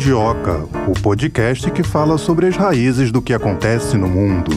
Mundioca, o podcast que fala sobre as raízes do que acontece no mundo.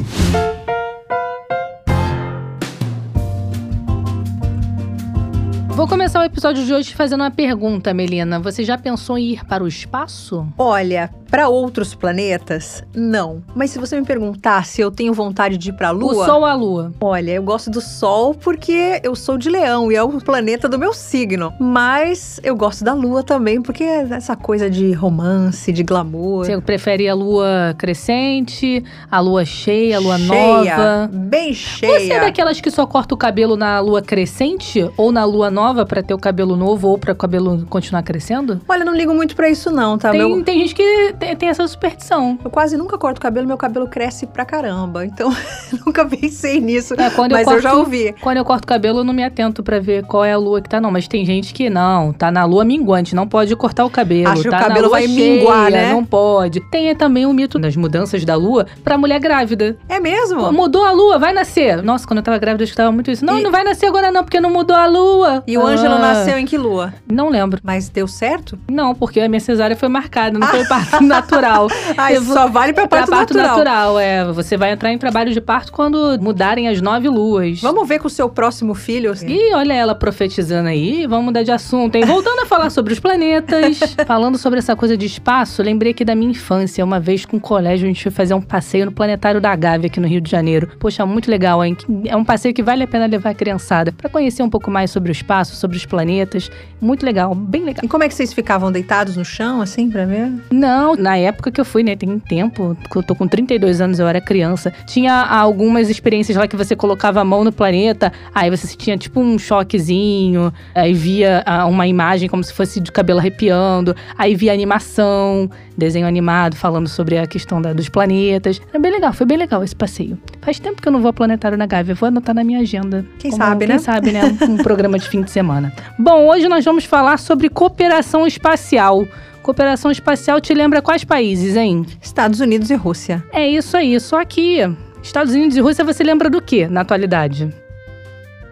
Vou começar o episódio de hoje fazendo uma pergunta, Melina. Você já pensou em ir para o espaço? Olha, para outros planetas, não. Mas se você me perguntar se eu tenho vontade de ir para a Lua, O Sol ou a Lua? olha, eu gosto do Sol porque eu sou de Leão e é o planeta do meu signo. Mas eu gosto da Lua também porque é essa coisa de romance, de glamour. Você prefere a lua crescente, a lua cheia, a lua cheia, nova? bem cheia. Você é daquelas que só corta o cabelo na lua crescente ou na lua nova pra ter o cabelo novo ou pra o cabelo continuar crescendo? Olha, eu não ligo muito pra isso não, tá? Tem, Meu- tem gente que tem, tem essa superstição. Eu quase nunca corto o cabelo, meu cabelo cresce pra caramba. Então, nunca pensei nisso. É, quando mas eu, eu já corto- ouvi. Quando eu corto o cabelo, eu não me atento pra ver qual é a lua que tá, não. Mas tem gente que não, tá na lua minguante, não pode cortar o cabelo. Acha que o tá cabelo vai cheia, minguar, né? Não pode. Tem também o mito das mudanças da lua pra mulher grávida. É mesmo? Mudou a lua, vai nascer. Nossa, quando eu tava grávida, eu escutava muito isso. Não, E- não vai nascer agora não, porque não mudou a lua. E o Ângelo Ah, nasceu em que lua? Não lembro. Mas deu certo? Não, porque a minha cesárea foi marcada, não foi parto natural. Ai, Eu vou- só vale pra Pra parto, parto natural. natural, é. Você vai entrar em trabalho de parto quando mudarem as nove luas. Vamos ver com o seu próximo filho? assim. Ih, olha ela profetizando aí, vamos mudar de assunto, hein? Voltando a falar sobre os planetas, falando sobre essa coisa de espaço, lembrei aqui da minha infância. Uma vez com o colégio, a gente foi fazer um passeio no Planetário da Gávea, aqui no Rio de Janeiro. Poxa, muito legal, hein? É um passeio que vale a pena levar a criançada pra conhecer um pouco mais sobre o espaço, sobre os planetas. Muito legal, bem legal. E como é que vocês ficavam deitados no chão, assim, pra ver? Não, na época que eu fui, né? Tem tempo, que eu tô com 32 anos, eu era criança. Tinha algumas experiências lá que você colocava a mão no planeta, aí você tinha tipo um choquezinho, aí via ah, uma imagem como se fosse de cabelo arrepiando, aí via animação, desenho animado falando sobre a questão da- dos planetas. Era bem legal, foi bem legal esse passeio. Faz tempo que eu não vou ao Planetário na Gávea, vou anotar na minha agenda. Quem Como- sabe, quem né? sabe, né? Um programa de fim de semana. Bom, hoje nós vamos falar sobre cooperação espacial. Cooperação espacial te lembra quais países, hein? Estados Unidos e Rússia. É isso aí, só que Estados Unidos e Rússia você lembra do que na atualidade?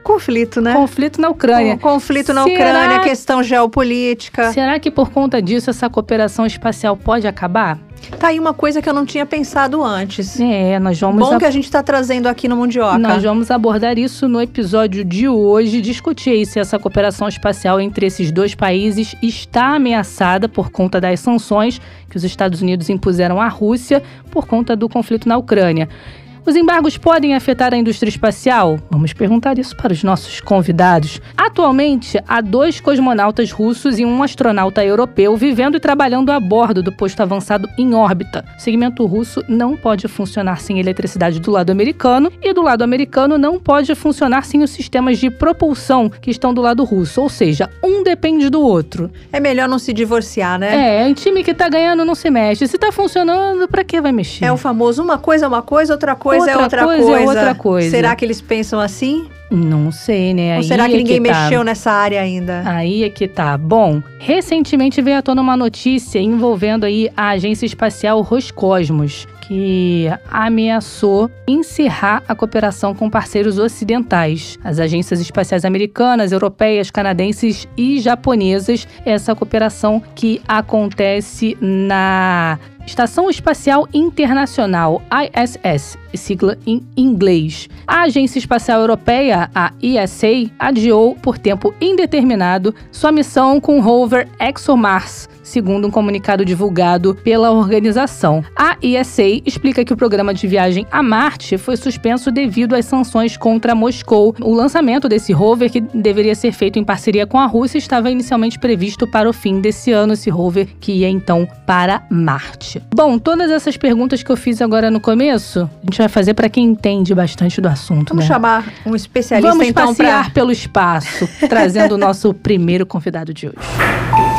Conflito, né? Conflito na Ucrânia. Com- Conflito na Será- Ucrânia, questão geopolítica. Será que por conta disso essa cooperação espacial pode acabar? Tá aí uma coisa que eu não tinha pensado antes. É, nós vamos Bom que a gente tá trazendo aqui no Mundioca. Nós vamos abordar isso no episódio de hoje, discutir aí se essa cooperação espacial entre esses dois países está ameaçada por conta das sanções que os Estados Unidos impuseram à Rússia por conta do conflito na Ucrânia. Os embargos podem afetar a indústria espacial? Vamos perguntar isso para os nossos convidados. Atualmente, há dois cosmonautas russos e um astronauta europeu vivendo e trabalhando a bordo do posto avançado em órbita. O segmento russo não pode funcionar sem eletricidade do lado americano e do lado americano não pode funcionar sem os sistemas de propulsão que estão do lado russo, ou seja, um depende do outro. É melhor não se divorciar, né? É, um time que tá ganhando não se mexe. Se tá funcionando, pra que vai mexer? É o famoso uma coisa é uma coisa, outra coisa é Outra outra coisa coisa. é outra coisa. Será que eles pensam assim? Não sei, né? Ou Aí será que é ninguém tá. mexeu nessa área ainda? Aí é que tá. Bom, recentemente veio à tona uma notícia envolvendo aí a agência espacial Roscosmos, que ameaçou encerrar a cooperação com parceiros ocidentais, as agências espaciais americanas, europeias, canadenses e japonesas. Essa cooperação que acontece na Estação Espacial Internacional, ISS, sigla em inglês. A Agência Espacial Europeia, a ESA, adiou por tempo indeterminado sua missão com o rover ExoMars, segundo um comunicado divulgado pela organização. A ESA explica que o programa de viagem a Marte foi suspenso devido às sanções contra Moscou. O lançamento desse rover, que deveria ser feito em parceria com a Rússia, estava inicialmente previsto para o fim desse ano, esse rover que ia então para Marte. Bom, todas essas perguntas que eu fiz agora no começo, a gente vai fazer para quem entende bastante do assunto, Vamos né? chamar um especialista Vamos então passear pra. pelo espaço, trazendo o nosso primeiro convidado de hoje.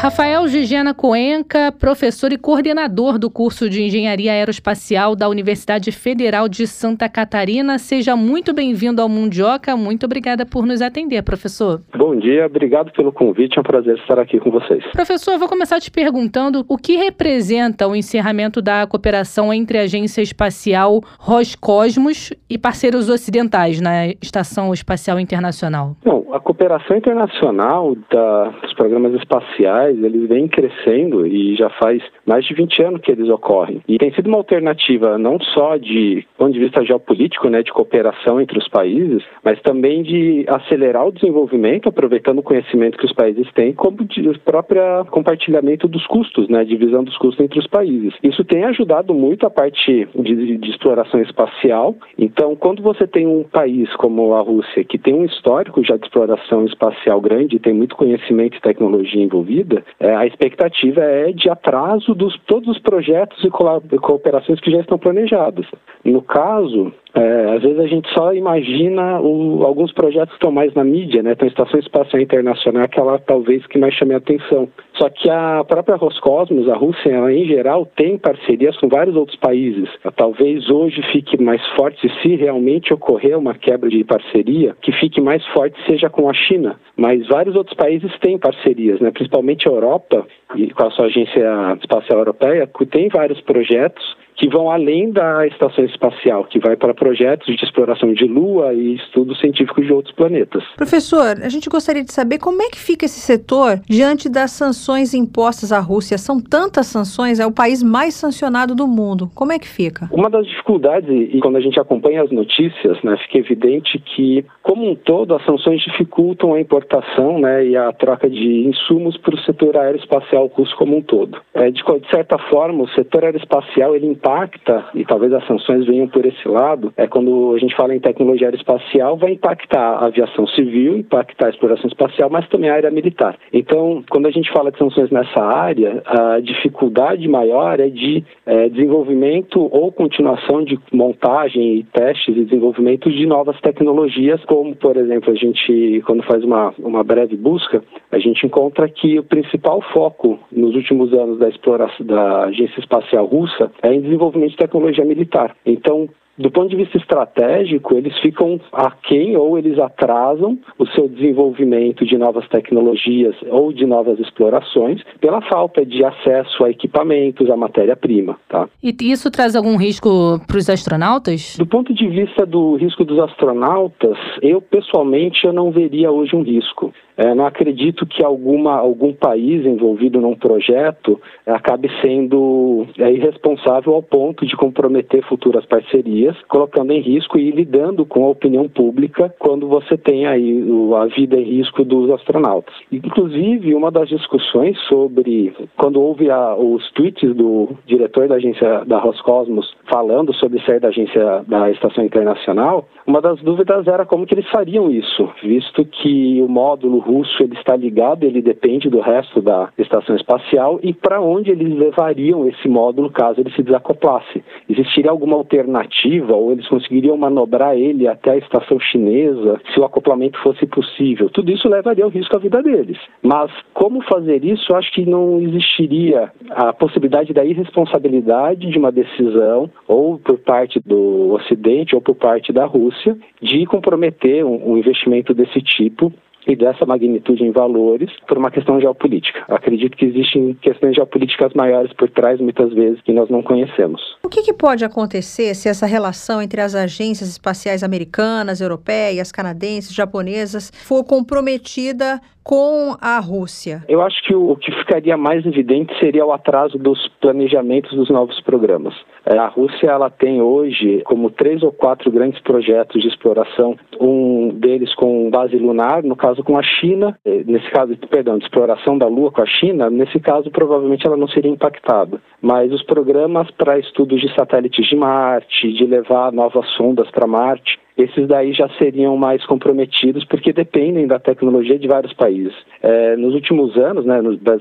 Rafael Gigena Coenca, professor e coordenador do curso de Engenharia Aeroespacial da Universidade Federal de Santa Catarina. Seja muito bem-vindo ao Mundioca. Muito obrigada por nos atender, professor. Bom dia, obrigado pelo convite, é um prazer estar aqui com vocês. Professor, eu vou começar te perguntando o que representa o encerramento da cooperação entre a Agência Espacial Roscosmos e parceiros ocidentais na Estação Espacial Internacional. Bom, a cooperação internacional da- dos programas espaciais espaciais, eles vêm crescendo e já faz mais de 20 anos que eles ocorrem. E tem sido uma alternativa não só de ponto de vista geopolítico, né, de cooperação entre os países, mas também de acelerar o desenvolvimento, aproveitando o conhecimento que os países têm, como de próprio compartilhamento dos custos, né, divisão dos custos entre os países. Isso tem ajudado muito a parte de, de exploração espacial. Então, quando você tem um país como a Rússia, que tem um histórico já de exploração espacial grande, tem muito conhecimento e tecnologia envolvida, é, a expectativa é de atraso dos todos os projetos e cooperações que já estão planejados. No caso, é, às vezes a gente só imagina o, alguns projetos que estão mais na mídia, né? Então, a Estação Espacial Internacional é aquela talvez que mais chame a atenção. Só que a própria Roscosmos, a Rússia, ela, em geral, tem parcerias com vários outros países. Talvez hoje fique mais forte, se realmente ocorrer uma quebra de parceria, que fique mais forte seja com a China. Mas vários outros países têm parcerias, né? principalmente a Europa, e com a sua Agência Espacial Europeia, que tem vários projetos que vão além da estação espacial, que vai para projetos de exploração de Lua e estudos científicos de outros planetas. Professor, a gente gostaria de saber como é que fica esse setor diante das sanções impostas à Rússia. São tantas sanções, é o país mais sancionado do mundo. Como é que fica? Uma das dificuldades, e quando a gente acompanha as notícias, né, fica evidente que, como um todo, as sanções dificultam a importação né, e a troca de insumos para o setor aeroespacial russo como um todo. É, de, de certa forma, o setor aeroespacial ele impacta, e talvez as sanções venham por esse lado, é quando a gente fala em tecnologia aeroespacial, vai impactar a aviação civil, impactar a exploração espacial, mas também a área militar. Então, quando a gente fala de sanções nessa área, a dificuldade maior é de é, desenvolvimento ou continuação de montagem e testes e desenvolvimento de novas tecnologias, como, por exemplo, a gente, quando faz uma, uma breve busca, a gente encontra que o principal foco nos últimos anos da exploração da Agência Espacial Russa é em desenvolvimento de tecnologia militar. Então, do ponto de vista estratégico, eles ficam aquém ou eles atrasam o seu desenvolvimento de novas tecnologias ou de novas explorações pela falta de acesso a equipamentos, a matéria-prima. Tá? E isso traz algum risco para os astronautas? Do ponto de vista do risco dos astronautas, eu pessoalmente eu não veria hoje um risco. É, não acredito que alguma, algum país envolvido num projeto acabe sendo é, irresponsável ao ponto de comprometer futuras parcerias, colocando em risco e lidando com a opinião pública quando você tem aí a vida em risco dos astronautas. Inclusive, uma das discussões sobre quando houve a, os tweets do diretor da agência da Roscosmos falando sobre sair da agência da Estação Internacional, uma das dúvidas era como que eles fariam isso, visto que o módulo russo ele está ligado, ele depende do resto da estação espacial e para onde eles levariam esse módulo caso ele se desacoplasse. Existiria alguma alternativa ou eles conseguiriam manobrar ele até a estação chinesa se o acoplamento fosse possível? Tudo isso levaria ao risco à vida deles. Mas como fazer isso? Acho que não existiria a possibilidade da irresponsabilidade de uma decisão ou por parte do Ocidente ou por parte da Rússia de comprometer um, um investimento desse tipo e dessa magnitude em valores por uma questão geopolítica. Acredito que existem questões geopolíticas maiores por trás, muitas vezes, que nós não conhecemos. O que, que pode acontecer se essa relação entre as agências espaciais americanas, europeias, canadenses, japonesas for comprometida com a Rússia? Eu acho que o, o que ficaria mais evidente seria o atraso dos planejamentos dos novos programas. É, a Rússia ela tem hoje como três ou quatro grandes projetos de exploração, um deles com base lunar, no caso com a China, nesse caso, perdão, de exploração da Lua com a China, nesse caso provavelmente ela não seria impactada. Mas os programas para estudos de satélites de Marte, de levar novas sondas para Marte, esses daí já seriam mais comprometidos porque dependem da tecnologia de vários países. É, nos últimos anos, né,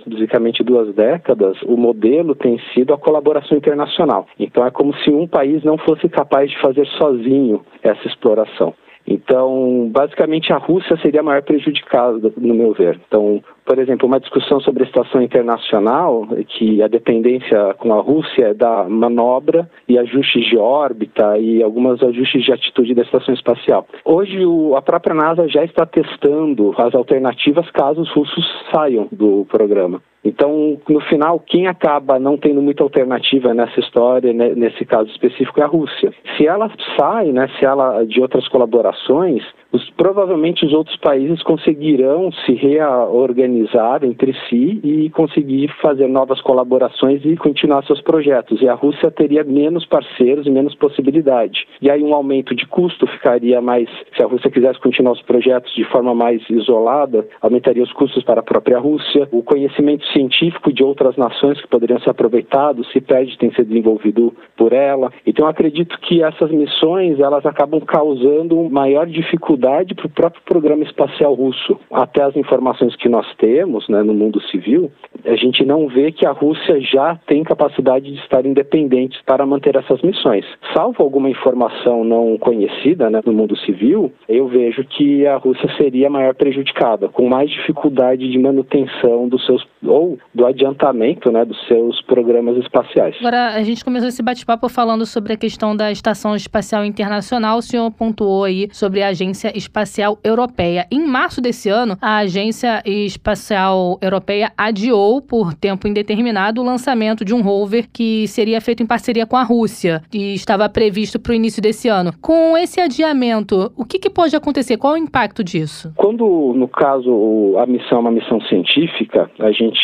basicamente duas décadas, o modelo tem sido a colaboração internacional. Então é como se um país não fosse capaz de fazer sozinho essa exploração. Então, basicamente, a Rússia seria a maior prejudicada, no meu ver. Então, por exemplo, uma discussão sobre a situação internacional, que a dependência com a Rússia é da manobra e ajustes de órbita e alguns ajustes de atitude da estação espacial. Hoje, o, a própria NASA já está testando as alternativas caso os russos saiam do programa. Então, no final, quem acaba não tendo muita alternativa nessa história, né, nesse caso específico, é a Rússia. Se ela sai, né, se ela de outras colaborações, os, provavelmente os outros países conseguirão se reorganizar sincronizar entre si e conseguir fazer novas colaborações e continuar seus projetos. E a Rússia teria menos parceiros e menos possibilidade. E aí um aumento de custo ficaria mais, se a Rússia quisesse continuar os projetos de forma mais isolada, aumentaria os custos para a própria Rússia. O conhecimento científico de outras nações que poderiam ser aproveitados se perde tem sido desenvolvido por ela. Então acredito que essas missões elas acabam causando maior dificuldade para o próprio programa espacial russo. Até as informações que nós temos né, no mundo civil, a gente não vê que a Rússia já tem capacidade de estar independente para manter essas missões. Salvo alguma informação não conhecida né, no mundo civil, eu vejo que a Rússia seria maior prejudicada, com mais dificuldade de manutenção dos seus ou do adiantamento né, dos seus programas espaciais. Agora, a gente começou esse bate-papo falando sobre a questão da Estação Espacial Internacional. O senhor pontuou aí sobre a Agência Espacial Europeia. Em março desse ano, a Agência Espacial Europeia adiou por tempo indeterminado o lançamento de um rover que seria feito em parceria com a Rússia e estava previsto para o início desse ano. Com esse adiamento, o que, que pode acontecer? Qual o impacto disso? Quando, no caso, a missão é uma missão científica, a gente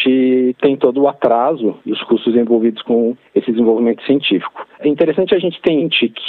tem todo o atraso e os custos envolvidos com esse desenvolvimento científico. É interessante a gente ter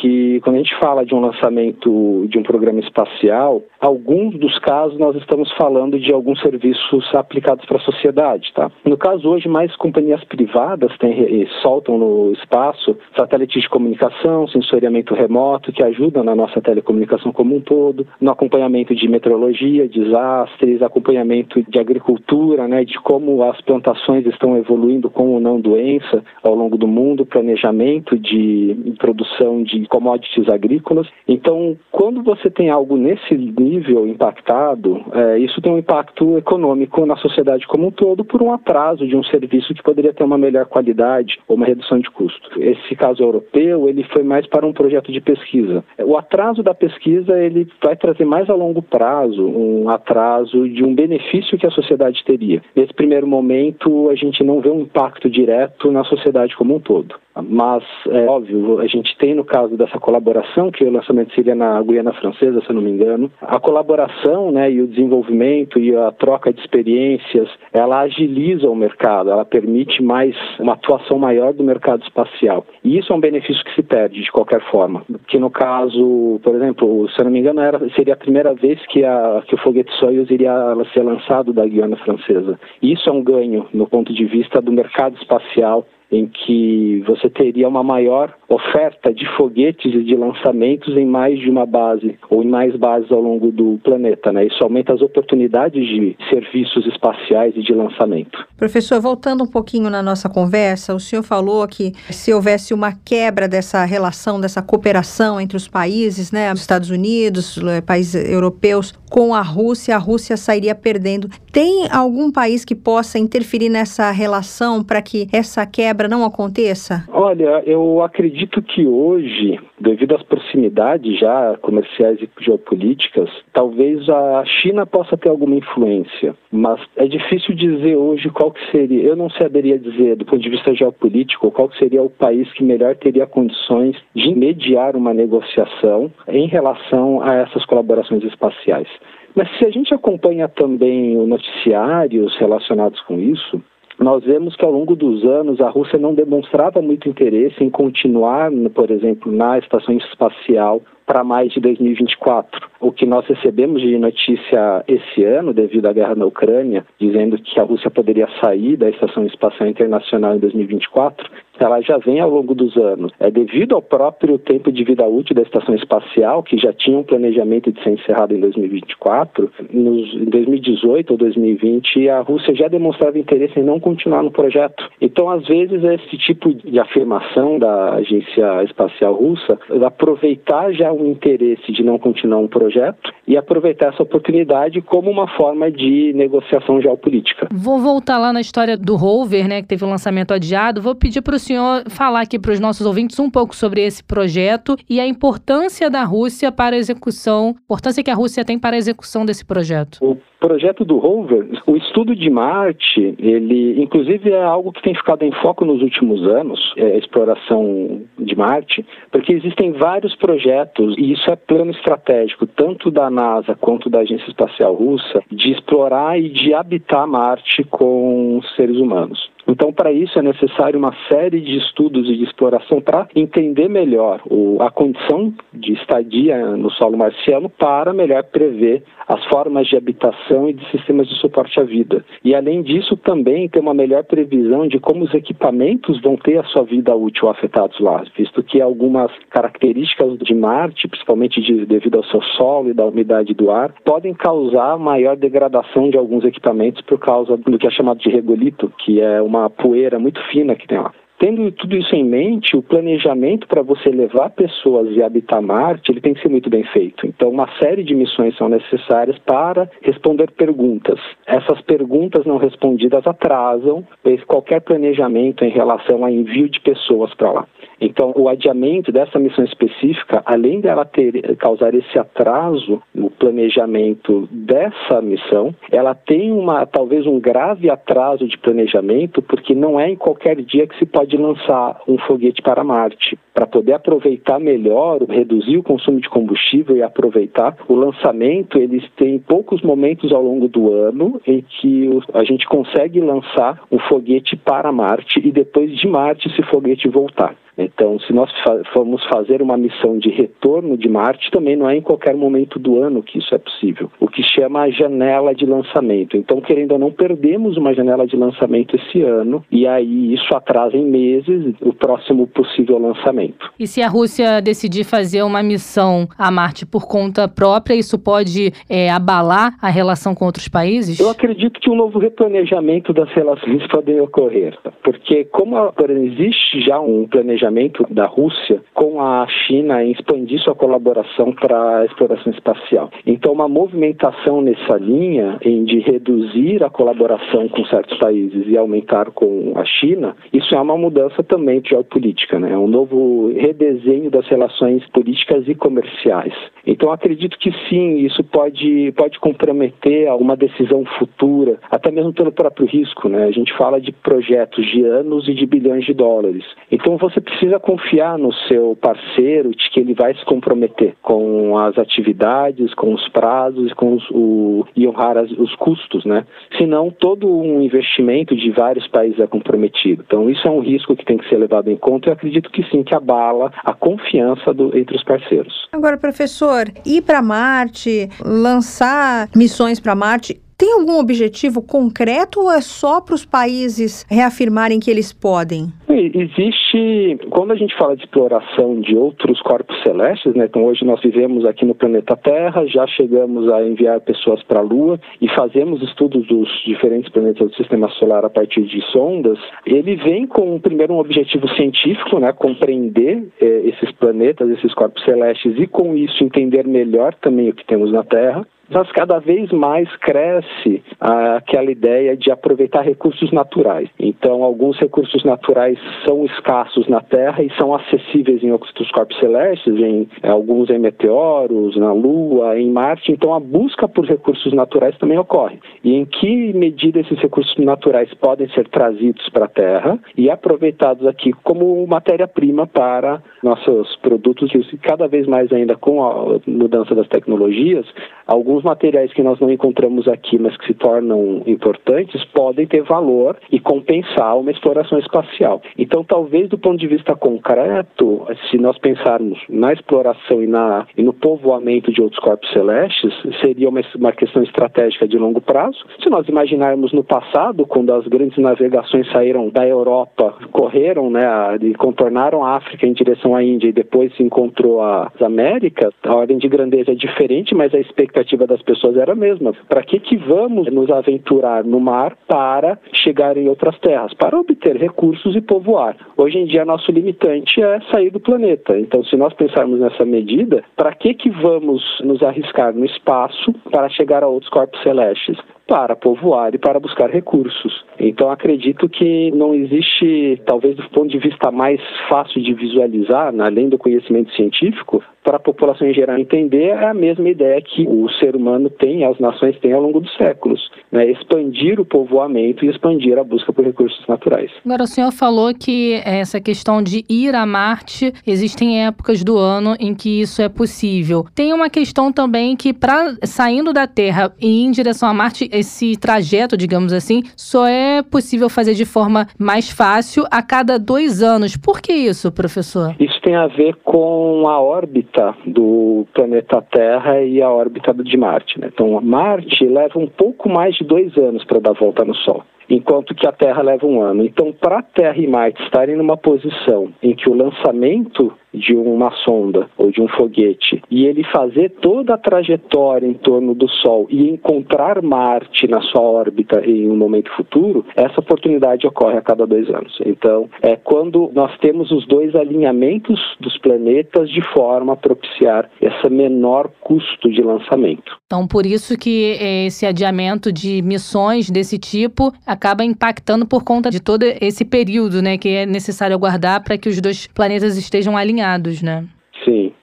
que, quando a gente fala de um lançamento de um programa espacial, alguns dos casos nós estamos falando de alguns serviços aplicados para a sociedade, tá? No caso hoje, mais companhias privadas têm, soltam no espaço satélites de comunicação, sensoriamento remoto, que ajudam na nossa telecomunicação como um todo, no acompanhamento de meteorologia, desastres, acompanhamento de agricultura, né, de como as plantações estão evoluindo com ou não doença ao longo do mundo, planejamento de produção de commodities agrícolas. Então, quando você tem algo nesse nível impactado, é, isso tem um impacto econômico na sociedade como um todo por um atraso de um serviço que poderia ter uma melhor qualidade ou uma redução de custo. Esse caso europeu, ele foi mais para um projeto de pesquisa. O atraso da pesquisa, ele vai trazer mais a longo prazo um atraso de um benefício que a sociedade teria. Nesse primeiro momento, a gente não vê um impacto direto na sociedade como um todo. Mas, é óbvio, a gente tem no caso dessa colaboração, que o lançamento seria na Guiana Francesa, se eu não me engano, a colaboração né, e o desenvolvimento e a troca de experiências, ela agiliza o mercado, ela permite mais uma atuação maior do mercado espacial. E isso é um benefício que se perde de qualquer forma. Que no caso, por exemplo, se eu não me engano, era, seria a primeira vez que, a, que o foguete Soyuz iria ser lançado da Guiana Francesa. E isso é um ganho no ponto de vista do mercado espacial em que você teria uma maior oferta de foguetes e de lançamentos em mais de uma base ou em mais bases ao longo do planeta. Né? Isso aumenta as oportunidades de serviços espaciais e de lançamento. Professor, voltando um pouquinho na nossa conversa, o senhor falou que se houvesse uma quebra dessa relação, dessa cooperação entre os países, né, os Estados Unidos, eh, países europeus, com a Rússia, a Rússia sairia perdendo. Tem algum país que possa interferir nessa relação para que essa quebra não aconteça? Olha, eu acredito que hoje, devido às proximidades já comerciais e geopolíticas, talvez a China possa ter alguma influência, mas é difícil dizer hoje qual que seria. Eu não saberia dizer, do ponto de vista geopolítico, qual que seria o país que melhor teria condições de mediar uma negociação em relação a essas colaborações espaciais. Mas se a gente acompanha também os noticiários relacionados com isso, nós vemos que ao longo dos anos a Rússia não demonstrava muito interesse em continuar, por exemplo, na estação espacial para mais de 2024. O que nós recebemos de notícia esse ano, devido à guerra na Ucrânia, dizendo que a Rússia poderia sair da Estação Espacial Internacional em 2024, ela já vem ao longo dos anos. É devido ao próprio tempo de vida útil da estação espacial, que já tinha um planejamento de ser encerrado em 2024, nos, em 2018 ou 2020, a Rússia já demonstrava interesse em não continuar no projeto. Então, às vezes, esse tipo de afirmação da agência espacial russa, aproveitar já o interesse de não continuar um projeto e aproveitar essa oportunidade como uma forma de negociação geopolítica. Vou voltar lá na história do rover, né, que teve o um lançamento adiado. Vou pedir para o senhor falar aqui para os nossos ouvintes um pouco sobre esse projeto e a importância da Rússia para a execução, importância que a Rússia tem para a execução desse projeto. O projeto do rover, o estudo de Marte, ele inclusive é algo que tem ficado em foco nos últimos anos, é a exploração de Marte, porque existem vários projetos e isso é plano estratégico, tanto da NASA quanto da Agência Espacial Russa, de explorar e de habitar Marte com seres humanos. Então, para isso é necessário uma série de estudos e de exploração para entender melhor o, a condição de estadia no solo marciano para melhor prever as formas de habitação e de sistemas de suporte à vida. E, além disso, também ter uma melhor previsão de como os equipamentos vão ter a sua vida útil afetados lá, visto que algumas características de Marte, principalmente de, devido ao seu solo e da umidade do ar, podem causar maior degradação de alguns equipamentos por causa do que é chamado de regolito, que é uma uma poeira muito fina que tem lá. Tendo tudo isso em mente, o planejamento para você levar pessoas e habitar Marte, ele tem que ser muito bem feito. Então, uma série de missões são necessárias para responder perguntas. Essas perguntas não respondidas atrasam qualquer planejamento em relação a envio de pessoas para lá. Então, o adiamento dessa missão específica, além dela ter causar esse atraso no planejamento dessa missão, ela tem uma talvez um grave atraso de planejamento, porque não é em qualquer dia que se pode lançar um foguete para Marte. Para poder aproveitar melhor, reduzir o consumo de combustível e aproveitar o lançamento, eles têm poucos momentos ao longo do ano em que a gente consegue lançar um foguete para Marte e depois de Marte esse foguete voltar. Então, se nós formos fazer uma missão de retorno de Marte, também não é em qualquer momento do ano que isso é possível. O que chama a janela de lançamento. Então, querendo ou não, perdemos uma janela de lançamento esse ano e aí isso atrasa em meses o próximo possível lançamento. E se a Rússia decidir fazer uma missão a Marte por conta própria, isso pode é, abalar a relação com outros países? Eu acredito que um novo replanejamento das relações pode ocorrer, porque como existe já um planejamento planejamento da Rússia com a China em expandir sua colaboração para a exploração espacial. Então, uma movimentação nessa linha em de reduzir a colaboração com certos países e aumentar com a China, isso é uma mudança também de geopolítica, né? É um novo redesenho das relações políticas e comerciais. Então, acredito que sim, isso pode, pode comprometer alguma decisão futura, até mesmo pelo próprio risco, né? A gente fala de projetos de anos e de bilhões de dólares. Então, você precisa confiar no seu parceiro de que ele vai se comprometer com as atividades, com os prazos com os, o, e honrar as, os custos, né? Senão, todo um investimento de vários países é comprometido. Então, isso é um risco que tem que ser levado em conta e acredito que sim, que abala a confiança do, entre os parceiros. Agora, professor, ir para Marte, lançar missões para Marte, tem algum objetivo concreto ou é só para os países reafirmarem que eles podem? Existe, quando a gente fala de exploração de outros corpos celestes, né, então hoje nós vivemos aqui no planeta Terra, já chegamos a enviar pessoas para a Lua e fazemos estudos dos diferentes planetas do Sistema Solar a partir de sondas, ele vem com primeiro um objetivo científico, né, compreender eh, esses planetas, esses corpos celestes e com isso entender melhor também o que temos na Terra mas cada vez mais cresce ah, aquela ideia de aproveitar recursos naturais. Então, alguns recursos naturais são escassos na Terra e são acessíveis em outros corpos celestes, em alguns em meteoros, na Lua, em Marte. Então, a busca por recursos naturais também ocorre. E em que medida esses recursos naturais podem ser trazidos para a Terra e aproveitados aqui como matéria-prima para nossos produtos e cada vez mais ainda com a mudança das tecnologias, alguns materiais que nós não encontramos aqui, mas que se tornam importantes, podem ter valor e compensar uma exploração espacial. Então, talvez do ponto de vista concreto, se nós pensarmos na exploração e, na, e no povoamento de outros corpos celestes, seria uma, uma questão estratégica de longo prazo. Se nós imaginarmos no passado, quando as grandes navegações saíram da Europa, correram né, e contornaram a África em direção à Índia e depois se encontrou as Américas, a ordem de grandeza é diferente, mas a expectativa das pessoas era a mesma. Para que, que vamos nos aventurar no mar para chegar em outras terras? Para obter recursos e povoar. Hoje em dia, nosso limitante é sair do planeta. Então, se nós pensarmos nessa medida, para que, que vamos nos arriscar no espaço para chegar a outros corpos celestes? Para povoar e para buscar recursos. Então acredito que não existe, talvez do ponto de vista mais fácil de visualizar, né, além do conhecimento científico, para a população em geral entender, é a mesma ideia que o ser humano tem, as nações têm ao longo dos séculos. né, expandir o povoamento e expandir a busca por recursos naturais. Agora, o senhor falou que essa questão de ir a Marte, existem épocas do ano em que isso é possível. Tem uma questão também que, para saindo da Terra e ir em direção a Marte, esse trajeto, digamos assim, só é possível fazer de forma mais fácil a cada dois anos. Por que isso, professor? Isso tem a ver com a órbita do planeta Terra e a órbita de Marte. Né? Então, Marte leva um pouco mais de dois anos para dar volta no Sol enquanto que a Terra leva um ano. Então, para a Terra e Marte estarem numa posição em que o lançamento de uma sonda ou de um foguete e ele fazer toda a trajetória em torno do Sol e encontrar Marte na sua órbita em um momento futuro, essa oportunidade ocorre a cada dois anos. Então, é quando nós temos os dois alinhamentos dos planetas de forma a propiciar esse menor custo de lançamento. Então, por isso que esse adiamento de missões desse tipo acaba impactando por conta de todo esse período, né, que é necessário aguardar para que os dois planetas estejam alinhados né?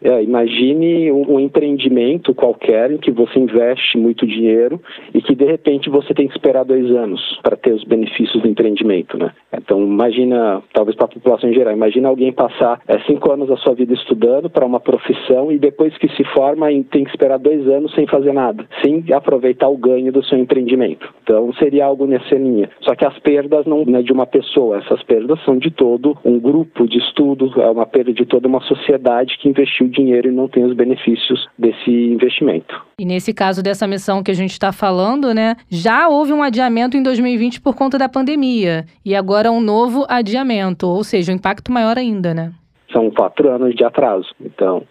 É, imagine um, um, empreendimento qualquer em que você investe muito dinheiro e que de repente você tem que esperar dois anos para ter os benefícios do empreendimento, né? Então imagina, talvez para a população em geral, imagina alguém passar é, cinco anos da sua vida estudando para uma profissão e depois que se forma tem que esperar dois anos sem fazer nada, sem aproveitar o ganho do seu empreendimento. Então seria algo nessa linha. Só que as perdas não é de uma pessoa, essas perdas são de todo um grupo de estudo, é uma perda de toda uma sociedade que investiu dinheiro e não tem os benefícios desse investimento. E nesse caso dessa missão que a gente está falando, né, já houve um adiamento em 2020 por conta da pandemia e agora um novo adiamento, ou seja, um impacto maior ainda, né? São quatro anos de atraso. Então,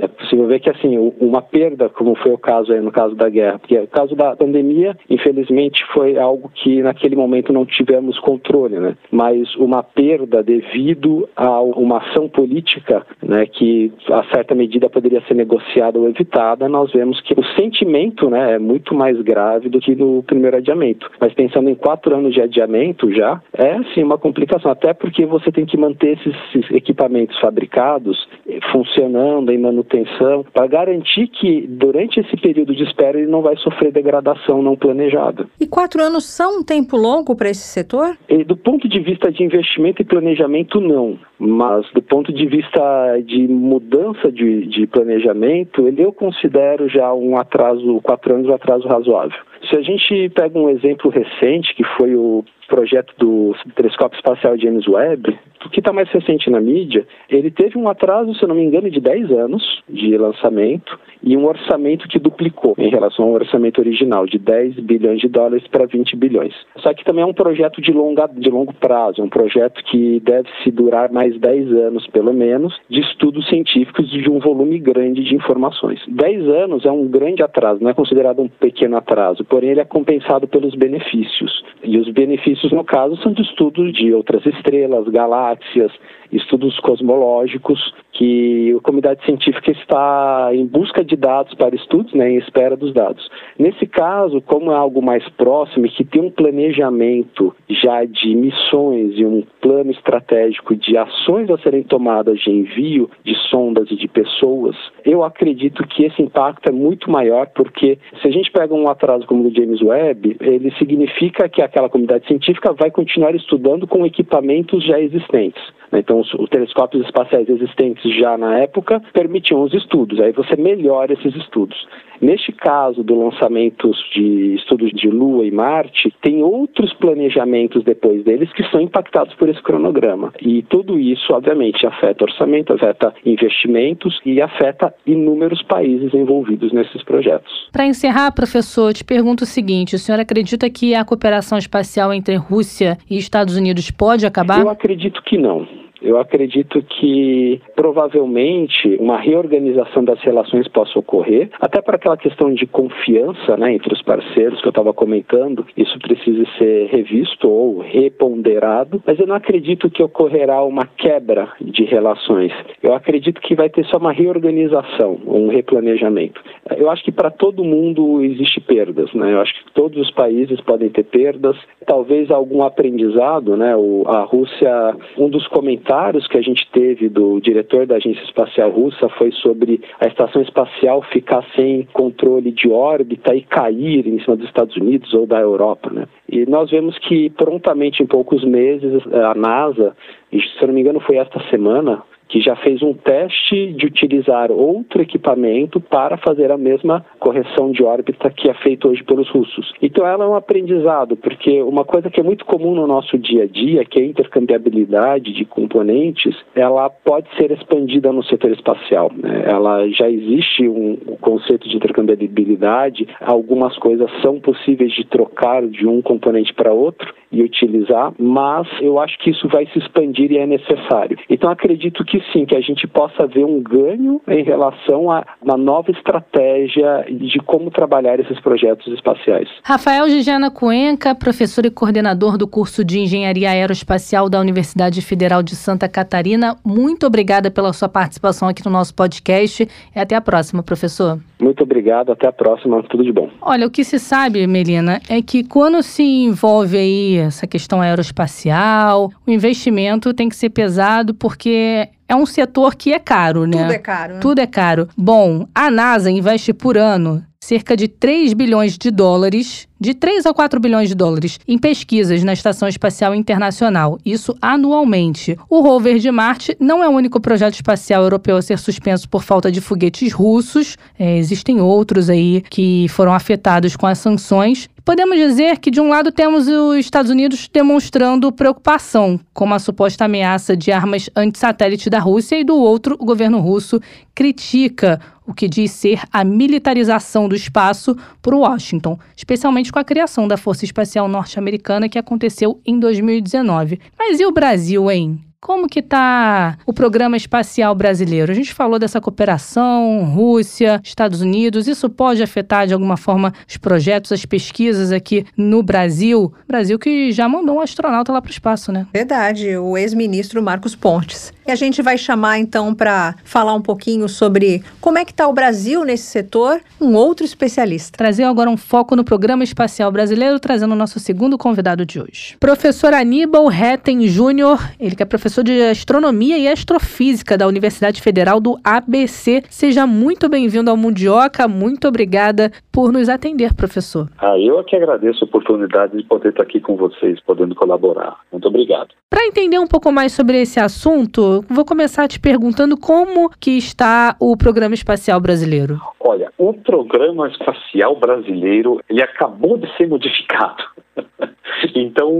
é possível ver que, assim, uma perda, como foi o caso aí no caso da guerra, porque o caso da pandemia, infelizmente, foi algo que naquele momento não tivemos controle, né? Mas uma perda devido a uma ação política, né, que a certa medida poderia ser negociada ou evitada, nós vemos que o sentimento, né, é muito mais grave do que no primeiro adiamento. Mas pensando em quatro anos de adiamento já, é, sim, uma complicação, até porque você tem que manter esses equipamentos fabricados eh, funcionando em manutenção para garantir que durante esse período de espera ele não vai sofrer degradação não planejada. E quatro anos são um tempo longo para esse setor? E do ponto de vista de investimento e planejamento, não. Mas do ponto de vista de mudança de, de planejamento, eu considero já um atraso, quatro anos, um atraso razoável. Se a gente pega um exemplo recente, que foi o projeto do telescópio espacial James Webb, que está mais recente na mídia, ele teve um atraso, se não me engano, de 10 anos de lançamento e um orçamento que duplicou em relação ao orçamento original, de 10 bilhões de dólares para 20 bilhões. Só que também é um projeto de, longa, de longo prazo, é um projeto que deve se durar mais 10 anos, pelo menos, de estudos científicos de um volume grande de informações. 10 anos é um grande atraso, não é considerado um pequeno atraso, porém ele é compensado pelos benefícios. E os benefícios, no caso, são de estudos de outras estrelas, galáxias, estudos cosmológicos, tecnológicos que a comunidade científica está em busca de dados para estudos, né, em espera dos dados. Nesse caso, como é algo mais próximo e que tem um planejamento já de missões e um plano estratégico de ações a serem tomadas de envio de sondas e de pessoas, eu acredito que esse impacto é muito maior, porque se a gente pega um atraso como o do James Webb, ele significa que aquela comunidade científica vai continuar estudando com equipamentos já existentes. Então, os, os, telescópios espaciais existentes já na época permitiam os estudos, aí você melhora esses estudos. Neste caso do lançamento de estudos de Lua e Marte, tem outros planejamentos depois deles que são impactados por esse cronograma. E tudo isso, obviamente, afeta orçamento, afeta investimentos e afeta inúmeros países envolvidos nesses projetos. Para encerrar, professor, te pergunto o seguinte: o senhor acredita que a cooperação espacial entre Rússia e Estados Unidos pode acabar? Eu acredito que não. Eu acredito que provavelmente uma reorganização das relações possa ocorrer, até para aquela questão de confiança né, entre os parceiros que eu estava comentando, isso precisa ser revisto ou reponderado, mas eu não acredito que ocorrerá uma quebra de relações. Eu acredito que vai ter só uma reorganização, um replanejamento. Eu acho que para todo mundo existe perdas, né? Eu acho que todos os países podem ter perdas, talvez algum aprendizado, né? O, a Rússia, um dos comentários comentários que a gente teve do diretor da Agência Espacial Russa foi sobre a estação espacial ficar sem controle de órbita e cair em cima dos Estados Unidos ou da Europa, né? E nós vemos que prontamente, em poucos meses, a NASA, se não me engano foi esta semana, que já fez um teste de utilizar outro equipamento para fazer a mesma correção de órbita que é feito hoje pelos russos. Então ela é um aprendizado, porque uma coisa que é muito comum no nosso dia a dia, que é a intercambiabilidade de componentes, ela pode ser expandida no setor espacial. Né? Ela já existe um, conceito de intercambiabilidade, algumas coisas são possíveis de trocar de um componente para outro e utilizar, mas eu acho que isso vai se expandir e é necessário. Então acredito que sim, que a gente possa ver um ganho em relação a uma nova estratégia de como trabalhar esses projetos espaciais. Rafael Gigiana Cuenca, professor e coordenador do curso de Engenharia Aeroespacial da Universidade Federal de Santa Catarina, muito obrigada pela sua participação aqui no nosso podcast e até a próxima, professor. Muito obrigado, até a próxima, tudo de bom. Olha, o que se sabe, Melina, é que quando se envolve aí essa questão aeroespacial, o investimento tem que ser pesado porque é um setor que é caro, né? Tudo é caro. Né? Tudo é caro. Bom, a NASA investe por ano cerca de 3 bilhões de dólares, de 3 a 4 bilhões de dólares, em pesquisas na Estação Espacial Internacional, isso anualmente. O rover de Marte não é o único projeto espacial europeu a ser suspenso por falta de foguetes russos, é, existem outros aí que foram afetados com as sanções. Podemos dizer que, de um lado, temos os Estados Unidos demonstrando preocupação com a suposta ameaça de armas antissatélite da Rússia, e do outro, o governo russo critica o que diz ser a militarização do espaço por Washington, especialmente com a criação da Força Espacial Norte-Americana que aconteceu em 2019. Mas e o Brasil, hein? Como que está o programa espacial brasileiro? A gente falou dessa cooperação, Rússia, Estados Unidos. Isso pode afetar de alguma forma os projetos, as pesquisas aqui no Brasil? Brasil que já mandou um astronauta lá para o espaço, né? Verdade, o ex-ministro Marcos Pontes. E a gente vai chamar então para falar um pouquinho sobre como é que está o Brasil nesse setor, um outro especialista. Trazer agora um foco no programa espacial brasileiro, trazendo o nosso segundo convidado de hoje. Professor Aníbal Retten Júnior, ele que é professor de Astronomia e Astrofísica da Universidade Federal do ABC. Seja muito bem-vindo ao Mundioca. Muito obrigada por nos atender, professor. Ah, eu é que agradeço a oportunidade de poder estar aqui com vocês, podendo colaborar. Muito obrigado. Para entender um pouco mais sobre esse assunto, vou começar te perguntando como que está o Programa Espacial Brasileiro. Olha, o Programa Espacial Brasileiro, ele acabou de ser modificado. Então,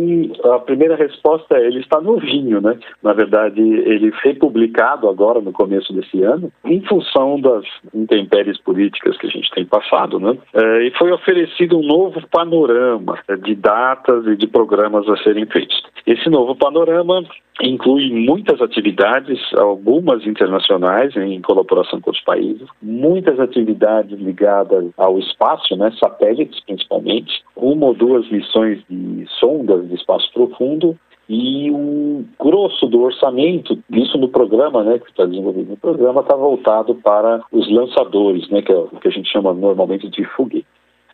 a primeira resposta é: ele está novinho, né? Na verdade, ele foi publicado agora no começo desse ano, em função das intempéries políticas que a gente tem passado, né? É, e foi oferecido um novo panorama de datas e de programas a serem feitos. Esse novo panorama inclui muitas atividades, algumas internacionais em colaboração com os países, muitas atividades ligadas ao espaço, né, satélites principalmente, uma ou duas missões de sondas de espaço profundo e o grosso do orçamento, isso no programa, né, que está desenvolvido no programa, está voltado para os lançadores, né, que é o que a gente chama normalmente de foguete.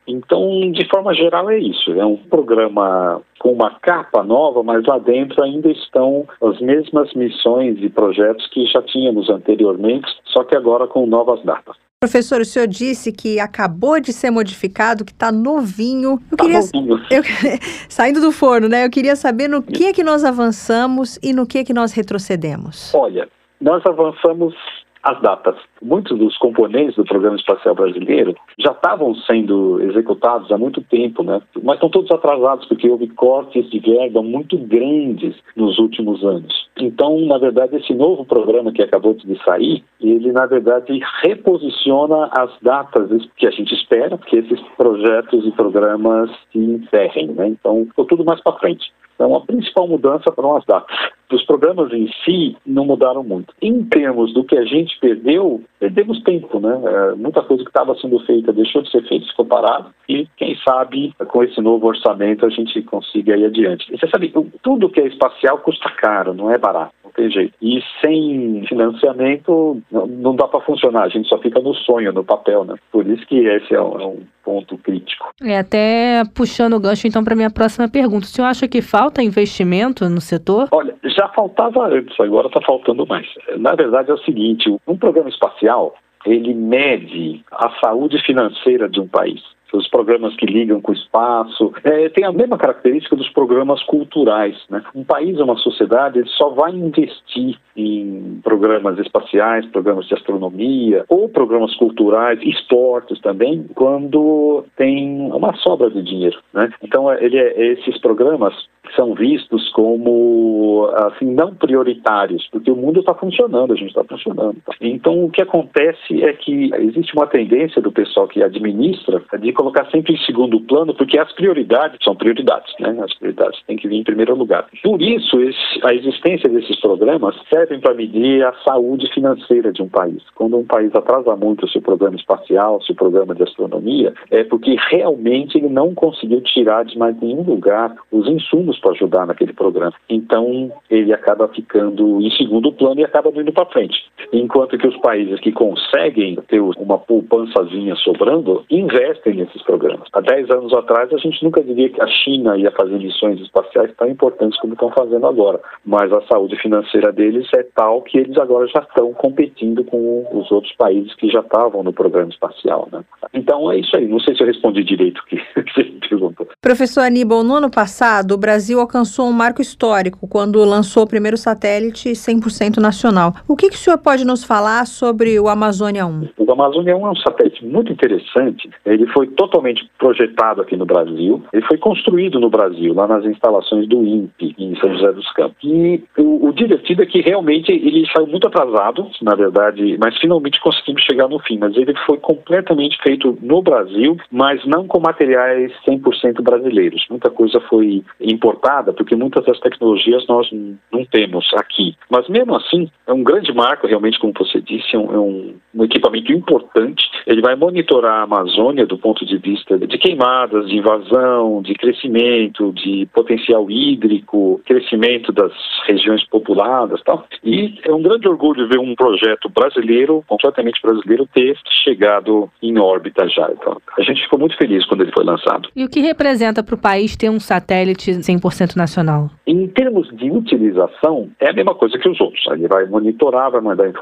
Então, de forma geral, é isso. É um programa com uma capa nova, mas lá dentro ainda estão as mesmas missões e projetos que já tínhamos anteriormente, só que agora com novas datas. Professor, o senhor disse que acabou de ser modificado, que está novinho. Eu tá queria, novinho. Eu, saindo do forno, né? Eu queria saber no que é que nós avançamos e no que é que nós retrocedemos. Olha, nós avançamos as datas. Muitos dos componentes do Programa Espacial Brasileiro já estavam sendo executados há muito tempo, né? mas estão todos atrasados porque houve cortes de verba muito grandes nos últimos anos. Então, na verdade, esse novo programa que acabou de sair, ele, na verdade, reposiciona as datas que a gente espera que esses projetos e programas se encerrem. Né? Então, ficou tudo mais para frente. Então, a principal mudança foram as datas. Os programas em si não mudaram muito. Em termos do que a gente perdeu, perdemos tempo, né? É, muita coisa que estava sendo feita deixou de ser feita, ficou parado. E quem sabe com esse novo orçamento a gente consiga ir adiante. E você sabe, tudo que é espacial custa caro, não é barato. Tem jeito. E sem financiamento não dá para funcionar, a gente só fica no sonho, no papel, né? Por isso que esse é um, é um ponto crítico. É, até puxando o gancho então para minha próxima pergunta. O senhor acha que falta investimento no setor? Olha, já faltava antes, agora está faltando mais. Na verdade é o seguinte, um programa espacial, ele mede a saúde financeira de um país os programas que ligam com o espaço, é, tem a mesma característica dos programas culturais. Né? Um país, uma sociedade, ele só vai investir em programas espaciais, programas de astronomia, ou programas culturais, esportes também, quando tem uma sobra de dinheiro. Né? Então, ele é, esses programas são vistos como assim não prioritários, porque o mundo está funcionando, a gente está funcionando. Então o que acontece é que existe uma tendência do pessoal que administra de colocar sempre em segundo plano, porque as prioridades são prioridades, né? As prioridades têm que vir em primeiro lugar. Por isso esse, a existência desses programas servem para medir a saúde financeira de um país. Quando um país atrasa muito o seu programa espacial, seu programa de astronomia, é porque realmente ele não conseguiu tirar de mais nenhum lugar os insumos para ajudar naquele programa. Então, ele acaba ficando em segundo plano e acaba indo para frente. Enquanto que os países que conseguem ter uma poupançazinha sobrando, investem nesses programas. Há 10 anos atrás, a gente nunca diria que a China ia fazer missões espaciais tão importantes como estão fazendo agora. Mas a saúde financeira deles é tal que eles agora já estão competindo com os outros países que já estavam no programa espacial. Né? Então, é isso aí. Não sei se eu respondi direito o que você perguntou. Professor Aníbal, no ano passado, o Brasil Brasil alcançou um marco histórico quando lançou o primeiro satélite 100% nacional. O que, que o senhor pode nos falar sobre o Amazônia 1? O Amazônia 1 é um satélite muito interessante. Ele foi totalmente projetado aqui no Brasil. Ele foi construído no Brasil, lá nas instalações do INPE, em São José dos Campos. E o, o divertido é que realmente ele saiu muito atrasado, na verdade, mas finalmente conseguimos chegar no fim. Mas ele foi completamente feito no Brasil, mas não com materiais 100% brasileiros. Muita coisa foi importada importada, porque muitas das tecnologias nós não temos aqui. Mas mesmo assim, é um grande marco, realmente, como você disse, é um, é um, um equipamento importante. Ele vai monitorar a Amazônia do ponto de vista de queimadas, de invasão, de crescimento, de potencial hídrico, crescimento das regiões populadas tal. E é um grande orgulho ver um projeto brasileiro, completamente brasileiro, ter chegado em órbita já. Então, a gente ficou muito feliz quando ele foi lançado. E o que representa para o país ter um satélite 100% 100% nacional? Em termos de utilização, é a mesma coisa que os outros. Ele vai monitorar, vai mandar eh,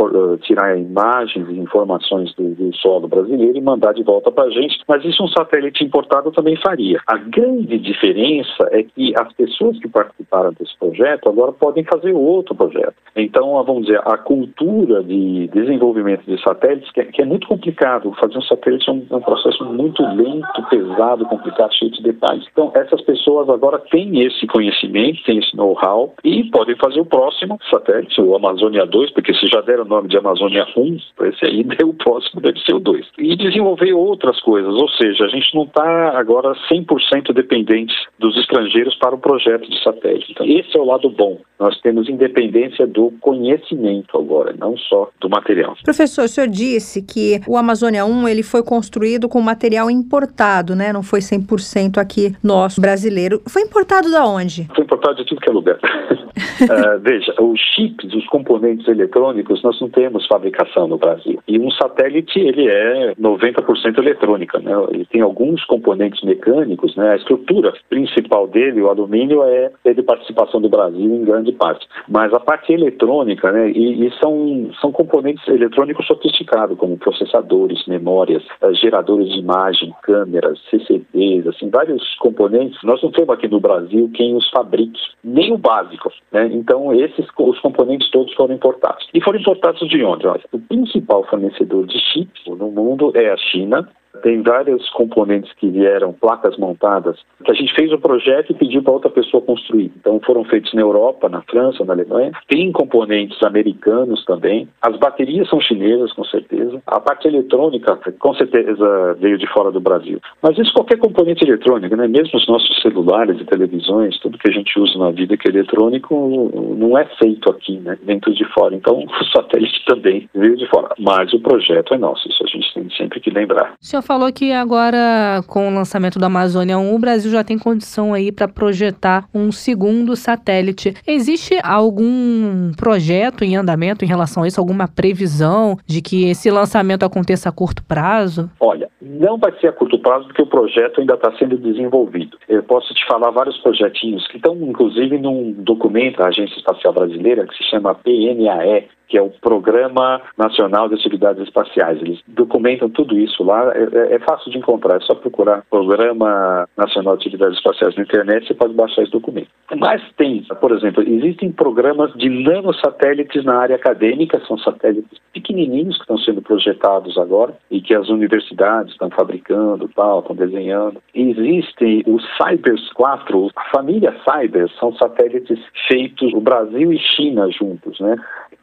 tirar imagens e informações do, do solo brasileiro e mandar de volta para a gente, mas isso um satélite importado também faria. A grande diferença é que as pessoas que participaram desse projeto agora podem fazer outro projeto. Então, vamos dizer, a cultura de desenvolvimento de satélites, que é, que é muito complicado. Fazer um satélite é um, é um processo muito lento, pesado, complicado, cheio de detalhes. Então, essas pessoas agora têm esse esse conhecimento, tem esse know-how e podem fazer o próximo satélite, o Amazônia 2, porque se já deram o nome de Amazônia 1, esse aí o próximo deve ser o 2. E desenvolver outras coisas, ou seja, a gente não está agora 100% dependente dos estrangeiros para o projeto de satélite. Então, esse é o lado bom. Nós temos independência do conhecimento agora, não só do material. Professor, o senhor disse que o Amazônia 1 ele foi construído com material importado, né? Não foi 100% aqui nosso brasileiro. Foi importado da onde? Foi importado de tudo que é lugar. uh, veja, os chips, os componentes eletrônicos, nós não temos fabricação no Brasil. E um satélite, ele é 90% eletrônica, né? Ele tem alguns componentes mecânicos, né? A estrutura principal dele, o alumínio, é, é de participação do Brasil em grande parte. Mas a parte eletrônica, né? E, e são, são componentes eletrônicos sofisticados, como processadores, memórias, uh, geradores de imagem, câmeras, CCDs, assim, vários componentes. Nós não temos aqui no Brasil quem os fabrique, nem o básico. Né? Então, esses os componentes todos foram importados. E foram importados de onde? O principal fornecedor de chips no mundo é a China, tem vários componentes que vieram, placas montadas, que a gente fez o projeto e pediu para outra pessoa construir. Então foram feitos na Europa, na França, na Alemanha. Tem componentes americanos também. As baterias são chinesas, com certeza. A parte eletrônica, com certeza, veio de fora do Brasil. Mas isso qualquer componente eletrônico, né? Mesmo os nossos celulares e televisões, tudo que a gente usa na vida que é eletrônico, não é feito aqui, né? Dentro de fora. Então o satélite também veio de fora. Mas o projeto é nosso, isso a gente tem sempre que lembrar. Senhor falou que agora, com o lançamento da Amazônia 1, o Brasil já tem condição aí para projetar um segundo satélite. Existe algum projeto em andamento em relação a isso? Alguma previsão de que esse lançamento aconteça a curto prazo? Olha, não vai ser a curto prazo porque o projeto ainda está sendo desenvolvido. Eu posso te falar vários projetinhos que estão, inclusive, num documento da Agência Espacial Brasileira que se chama PNAE, que é o Programa Nacional de Atividades Espaciais. Eles documentam tudo isso lá, é, é, é, fácil de encontrar, é só procurar Programa Nacional de Atividades Espaciais na internet, você pode baixar esse documento. Mas tem, por exemplo, existem programas de nanosatélites na área acadêmica, são satélites pequenininhos que estão sendo projetados agora e que as universidades estão fabricando, tal, estão desenhando. Existem os Cybers 4, a família Cybers, são satélites feitos o Brasil e China juntos, né?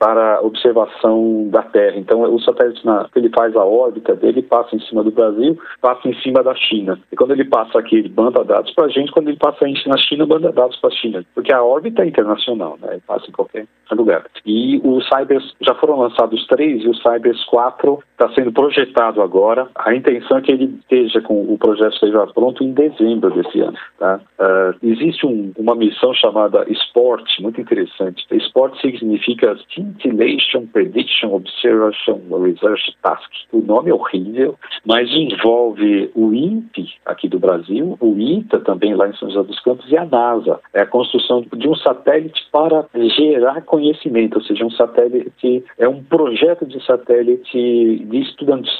Para observação da Terra. Então, o satélite, na, ele faz a órbita dele, passa em cima do Brasil, passa em cima da China. E quando ele passa aqui, ele manda dados para a gente, quando ele passa na China, manda dados para a China. Porque a órbita é internacional, né? ele passa em qualquer lugar. E os Cybers, já foram lançados três, e o Cybers 4 está sendo projetado agora. A intenção é que ele esteja com o projeto esteja pronto em dezembro desse ano. Tá? Uh, existe um, uma missão chamada SPORT, muito interessante. SPORT significa Scintillation Prediction Observation Research Task. O nome é horrível, mas envolve o INPE aqui do Brasil, o ITA também lá em São José dos Campos e a NASA. É a construção de um satélite para gerar conhecimento, ou seja, um satélite, é um projeto de satélite de estudantes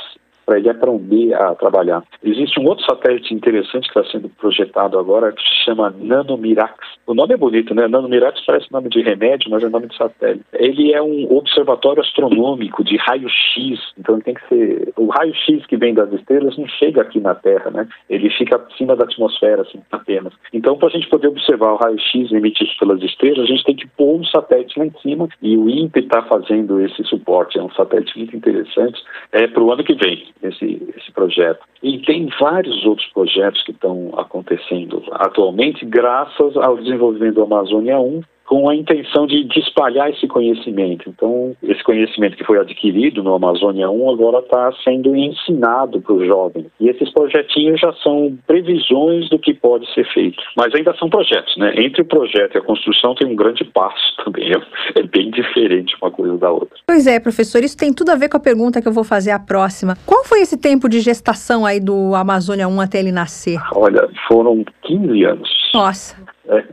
para ele aprender a trabalhar. Existe um outro satélite interessante que está sendo projetado agora que se chama Nanomirax. O nome é bonito, né? Nanomirax parece nome de remédio, mas é nome de satélite. Ele é um observatório astronômico de raio-x, então tem que ser. O raio-x que vem das estrelas não chega aqui na Terra, né? Ele fica acima da atmosfera, assim, apenas. Então, para a gente poder observar o raio-x emitido pelas estrelas, a gente tem que pôr um satélite lá em cima e o INPE está fazendo esse suporte. É um satélite muito interessante. É para o ano que vem esse, esse projeto. E tem vários outros projetos que estão acontecendo atualmente, graças ao desenvolvimento do Amazônia 1, com a intenção de, de, espalhar esse conhecimento. Então, esse conhecimento que foi adquirido no Amazônia 1 agora está sendo ensinado para os jovens. E esses projetinhos já são previsões do que pode ser feito. Mas ainda são projetos, né? Entre o projeto e a construção tem um grande passo também. É, é bem diferente uma coisa da outra. Pois é, professor, isso tem tudo a ver com a pergunta que eu vou fazer a próxima. Qual foi esse tempo de gestação aí do Amazônia 1 até ele nascer? Olha, foram 15 anos. Nossa. É.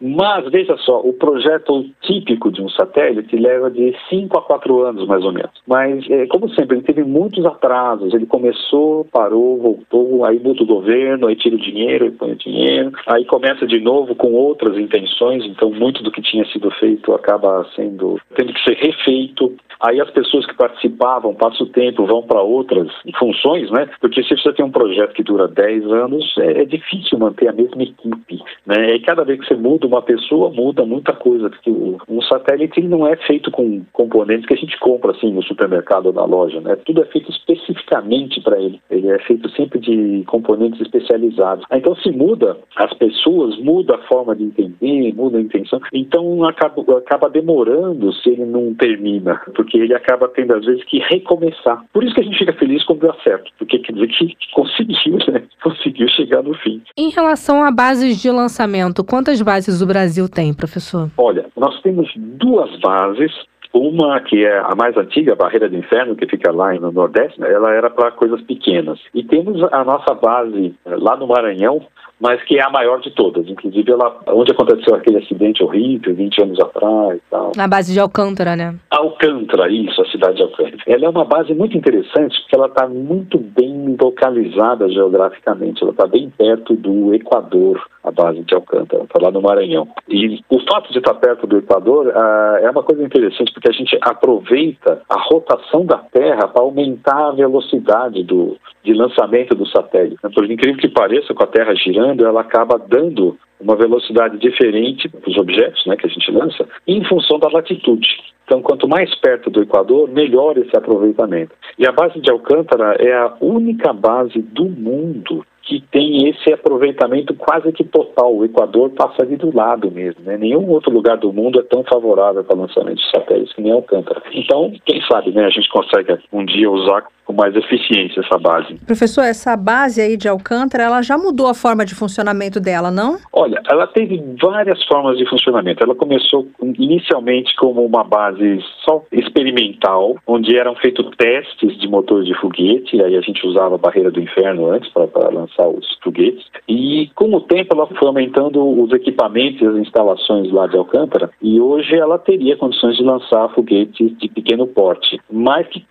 Mas, veja só, o projeto típico de um satélite leva de 5 a 4 anos, mais ou menos. Mas, é, como sempre, ele teve muitos atrasos. Ele começou, parou, voltou, aí muda o governo, aí tira o dinheiro, aí põe o dinheiro, aí começa de novo com outras intenções, então muito do que tinha sido feito acaba sendo tendo que ser refeito. Aí as pessoas que participavam, passam o tempo, vão para outras funções, né? Porque se você tem um projeto que dura 10 anos, é, é difícil manter a mesma equipe, né? E cada vez que você muda uma pessoa, muda muita coisa, porque um satélite ele não é feito com componentes que a gente compra assim no supermercado ou na loja, né? Tudo é feito especificamente para ele. Ele é feito sempre de componentes especializados. Então se muda as pessoas, muda a forma de entender, muda a intenção. Então acaba, acaba demorando se ele não termina, porque ele acaba tendo às vezes que recomeçar. Por isso que a gente fica feliz quando dá certo, porque quer dizer que conseguiu, né? Conseguiu chegar no fim. Em relação a bases de lançamento, quantas bases o Brasil tem, professor? Olha, nós temos duas bases uma que é a mais antiga, a Barreira do Inferno, que fica lá no Nordeste, né? ela era para coisas pequenas. E temos a nossa base eh, lá no Maranhão, mas que é a maior de todas. Inclusive, ela, onde aconteceu aquele acidente horrível, 20 anos atrás e tal. Na base de Alcântara, né? Alcântara, isso, a cidade de Alcântara. Ela é uma base muito interessante porque ela está muito bem localizada geograficamente. Ela está bem perto do Equador, a base de Alcântara, está lá no Maranhão. E o fato de estar perto do Equador ah, é uma coisa interessante porque a gente aproveita a rotação da Terra para aumentar a velocidade do, de lançamento do satélite. Por incrível que pareça, com a Terra girando, ela acaba dando uma velocidade diferente para os objetos né, que a gente lança, em função da latitude. Então, quanto mais perto do Equador, melhor esse aproveitamento. E a base de Alcântara é a única base do mundo que tem esse aproveitamento quase que total. O Equador passa ali do lado mesmo. Né? Nenhum outro lugar do mundo é tão favorável para o lançamento de satélites que nem Alcântara. Então, quem sabe, né, a gente consegue um dia usar com mais eficiência essa base. Professor, essa base aí de Alcântara, ela já mudou a forma de funcionamento dela, não? Olha, ela teve várias formas de funcionamento. Ela começou inicialmente como uma base só experimental, onde eram feitos testes de motores de foguete, aí a gente usava a barreira do inferno antes para lançar os foguetes. E com o tempo ela foi aumentando os equipamentos e as instalações lá de Alcântara, e hoje ela teria condições de lançar foguetes de pequeno porte, mas que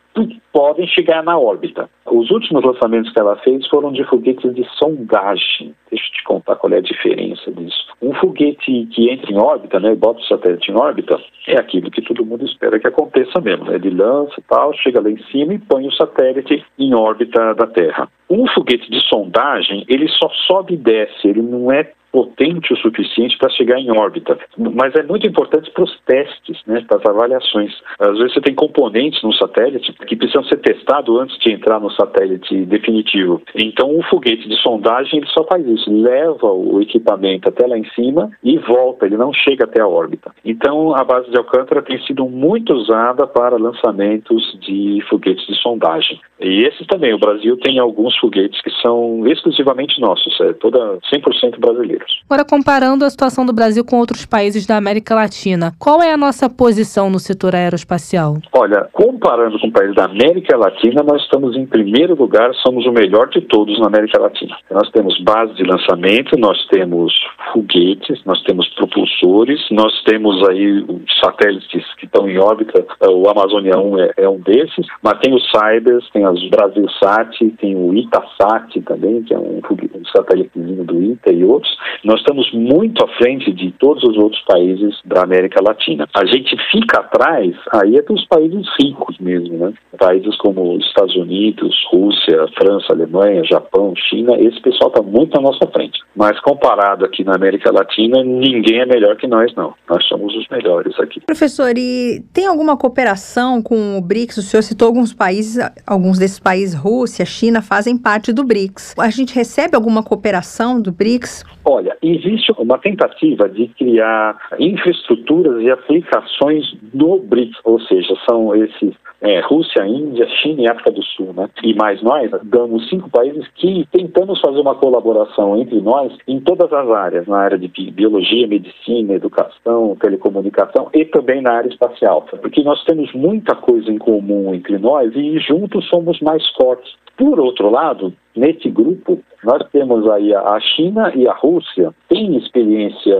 podem chegar na órbita. Os últimos lançamentos que ela fez foram de foguetes de sondagem. Deixa eu te contar qual é a diferença disso. Um foguete que entra em órbita, né, bota o satélite em órbita, é aquilo que todo mundo espera que aconteça mesmo. Né? Ele lança e tal, chega lá em cima e põe o satélite em órbita da Terra. Um foguete de sondagem, ele só sobe e desce, ele não é potente o suficiente para chegar em órbita. Mas é muito importante para os testes, né, para as avaliações. Às vezes você tem componentes no satélite que precisam ser testados antes de entrar no satélite definitivo. Então o foguete de sondagem ele só faz isso, leva o equipamento até lá em cima e volta, ele não chega até a órbita. Então a base de Alcântara tem sido muito usada para lançamentos de foguetes de sondagem. E esses também, o Brasil tem alguns foguetes que são exclusivamente nossos, é toda 100% brasileiro brasileiros. Agora, comparando a situação do Brasil com outros países da América Latina, qual é a nossa posição no setor aeroespacial? Olha, comparando com países da América Latina, nós estamos em primeiro lugar, somos o melhor de todos na América Latina. Nós temos base de lançamento, nós temos foguetes, nós temos propulsores, nós temos aí satélites que estão em órbita, o Amazônia 1 é, é um desses, mas tem os Cybers, tem as Brasilsat, tem o Itasat também, que é um, um satélitezinho do ITA e outros. Nós estamos muito à frente de todos os outros países da América Latina. A gente fica atrás, aí é dos países ricos mesmo, né? Países como Estados Unidos, Rússia, França, Alemanha, Japão, China, esse pessoal está muito à nossa frente. Mas comparado aqui na América Latina, ninguém é melhor que nós, não. Nós somos os melhores aqui. Professor, e tem alguma cooperação com o BRICS? O senhor citou alguns países, alguns desses países, Rússia, China, fazem parte do BRICS. A gente recebe alguma cooperação do BRICS? Olha, existe uma tentativa de criar infraestruturas e aplicações no BRICS, ou seja, são esses é, Rússia, Índia, China e África do Sul, né? E mais nós, damos cinco países que tentamos fazer uma colaboração entre nós em todas as áreas, na área de biologia, medicina, educação, telecomunicação e também na área espacial, porque nós temos muita coisa em comum entre nós e juntos somos mais fortes. Por outro lado, nesse grupo, nós temos aí a China e a Rússia têm experiência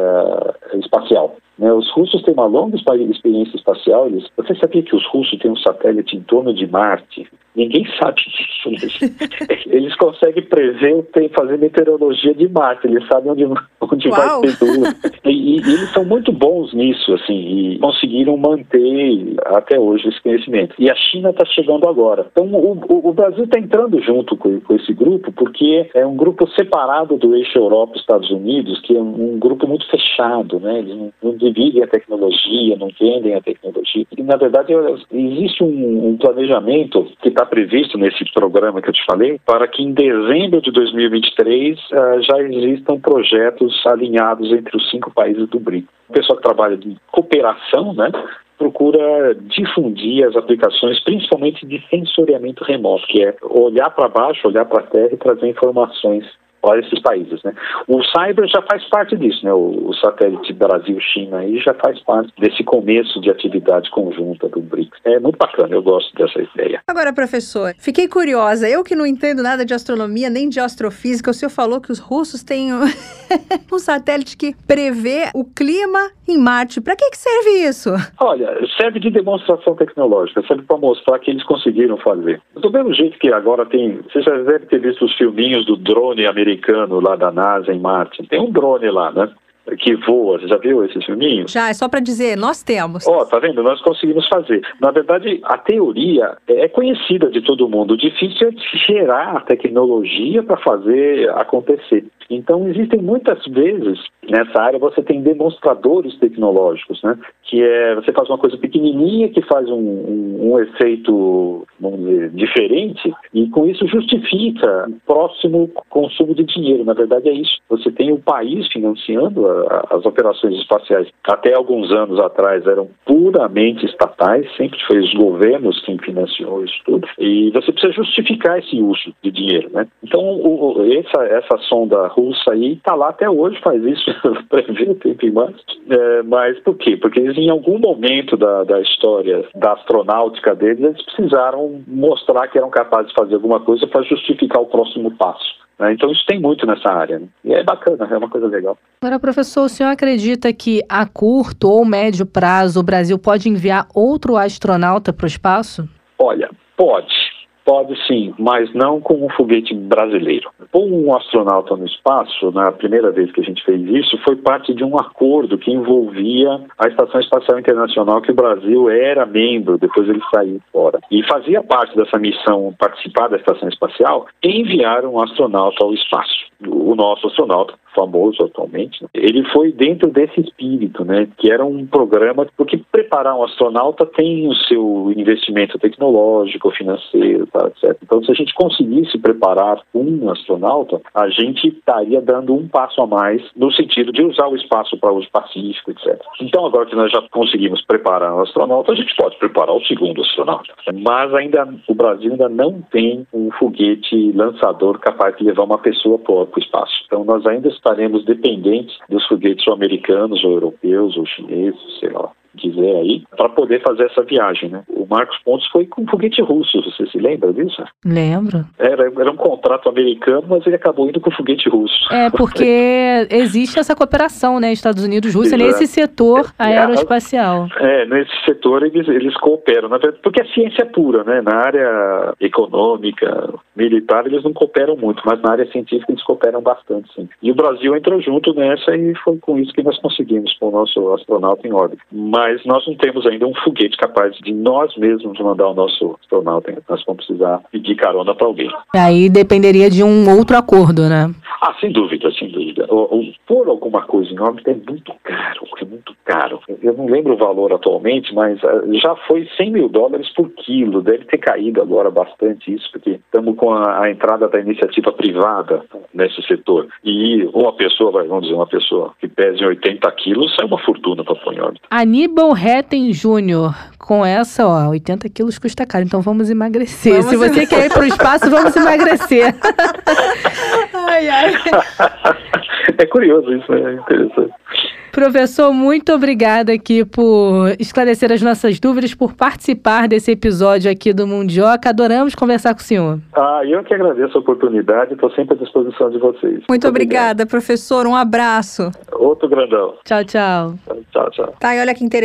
espacial. Né? Os russos têm uma longa experiência espacial. Eles, você sabia que os russos têm um satélite em torno de Marte? Ninguém sabe disso. Eles, eles conseguem prever, tem, fazer meteorologia de Marte. Eles sabem onde, onde vai ter dúvida. E, e, eles são muito bons nisso, assim, e conseguiram manter até hoje esse conhecimento. E a China está chegando agora. Então, o, o, o Brasil está entrando junto com, com, esse grupo, porque é um grupo separado do eixo Europa-Estados Unidos, que é um, um, grupo muito fechado, né? Eles não, não dividem a tecnologia, não vendem a tecnologia. E, na verdade, existe um, um planejamento que está previsto nesse programa que eu te falei, para que em dezembro de 2023 uh, eh, já existam projetos alinhados entre os cinco países do BRIC. O pessoal que trabalha de cooperação, né, procura difundir as aplicações, principalmente de sensoriamento remoto, que é olhar para baixo, olhar para a terra e trazer informações para esses países. Né? O Cyber já faz parte disso, né? o, o satélite Brasil-China aí já faz parte desse começo de atividade conjunta do BRICS. É muito bacana, eu gosto dessa ideia. Agora, professor, fiquei curiosa. Eu que não entendo nada de astronomia nem de astrofísica, o senhor falou que os russos têm um satélite que prevê o clima em Marte. Para que, que serve isso? Olha, serve de demonstração tecnológica, serve para mostrar que eles conseguiram fazer. Do mesmo jeito que agora tem. Você já deve ter visto os filminhos do drone americano lá da NASA em Marte. Tem um drone lá, né? Que voa. Você já viu esse filminho? Já, é só para dizer, nós temos. Ó, oh, tá vendo? Nós conseguimos fazer. Na verdade, a teoria é conhecida de todo mundo. O difícil é gerar a tecnologia para fazer acontecer. Então, existem muitas vezes nessa área você tem demonstradores tecnológicos, né? Que é você faz uma coisa pequenininha que faz um, um, um efeito vamos dizer, diferente, e com isso justifica o próximo consumo de dinheiro. Na verdade, é isso. Você tem o país financiando a, as operações espaciais. Até alguns anos atrás eram puramente estatais, sempre foi os governos quem financiou isso tudo, e você precisa justificar esse uso de dinheiro. Né? Então, o, essa, essa sonda russa aí está lá até hoje, faz isso ver tempo mais. É, mas por quê? Porque eles, em algum momento da, da história da astronáutica deles, eles precisaram mostrar que eram capazes de fazer alguma coisa para justificar o próximo passo. Né? Então isso tem muito nessa área. Né? E é bacana, é uma coisa legal. Agora, professor, o senhor acredita que a curto ou médio prazo o Brasil pode enviar outro astronauta para o espaço? Olha, pode. Pode sim, mas não com um foguete brasileiro. Pôr um astronauta no espaço, na primeira vez que a gente fez isso, foi parte de um acordo que envolvia a Estação Espacial Internacional, que o Brasil era membro, depois ele saiu fora. E fazia parte dessa missão participar da Estação Espacial enviar um astronauta ao espaço. O nosso astronauta famoso atualmente, ele foi dentro desse espírito, né, que era um programa, porque preparar um astronauta tem o seu investimento tecnológico, financeiro, tá, etc. Então, se a gente conseguisse preparar um astronauta, a gente estaria dando um passo a mais no sentido de usar o espaço para uso pacífico, etc. Então, agora que nós já conseguimos preparar um astronauta, a gente pode preparar o segundo astronauta. Mas ainda o Brasil ainda não tem um foguete lançador capaz de levar uma pessoa para o espaço. Então, nós ainda estaremos dependentes dos foguetes americanos ou europeus ou chineses, sei lá quiser aí, para poder fazer essa viagem, né? O Marcos Pontes foi com um foguete russo, você se lembra disso? Lembro. Era, era um contrato americano, mas ele acabou indo com foguete russo. É, porque existe essa cooperação, né? Estados Unidos-Rússia nesse setor é, aeroespacial. É, nesse setor eles, eles cooperam, porque a ciência é pura, né? Na área econômica, militar, eles não cooperam muito, mas na área científica eles cooperam bastante, sim. E o Brasil entrou junto nessa e foi com isso que nós conseguimos com o nosso astronauta em órbita. Mas mas nós não temos ainda um foguete capaz de nós mesmos mandar o nosso astronauta. Nós vamos precisar pedir carona para alguém. Aí dependeria de um outro acordo, né? Ah, sem dúvida, sem dúvida. O, o, pôr alguma coisa em órbita é muito caro, é muito caro. Eu não lembro o valor atualmente, mas uh, já foi 100 mil dólares por quilo. Deve ter caído agora bastante isso, porque estamos com a, a, entrada da iniciativa privada nesse setor. E uma pessoa, vamos dizer, uma pessoa que pese 80 quilos, é uma fortuna para pôr em órbita. Aníbal Retten Júnior, com essa, ó, 80 quilos custa caro, então vamos emagrecer. Vamos Se você quer ir para o espaço, vamos emagrecer. ai, ai. É curioso isso, né? É interessante. Professor, muito obrigada aqui por esclarecer as nossas dúvidas, por participar desse episódio aqui do Mundioca. Adoramos conversar com o senhor. Ah, eu que agradeço a oportunidade, estou sempre à disposição de vocês. Muito, muito obrigada, obrigado. professor. Um abraço. Outro grandão. Tchau, tchau. Tchau, tchau. Tá, e olha que interessante.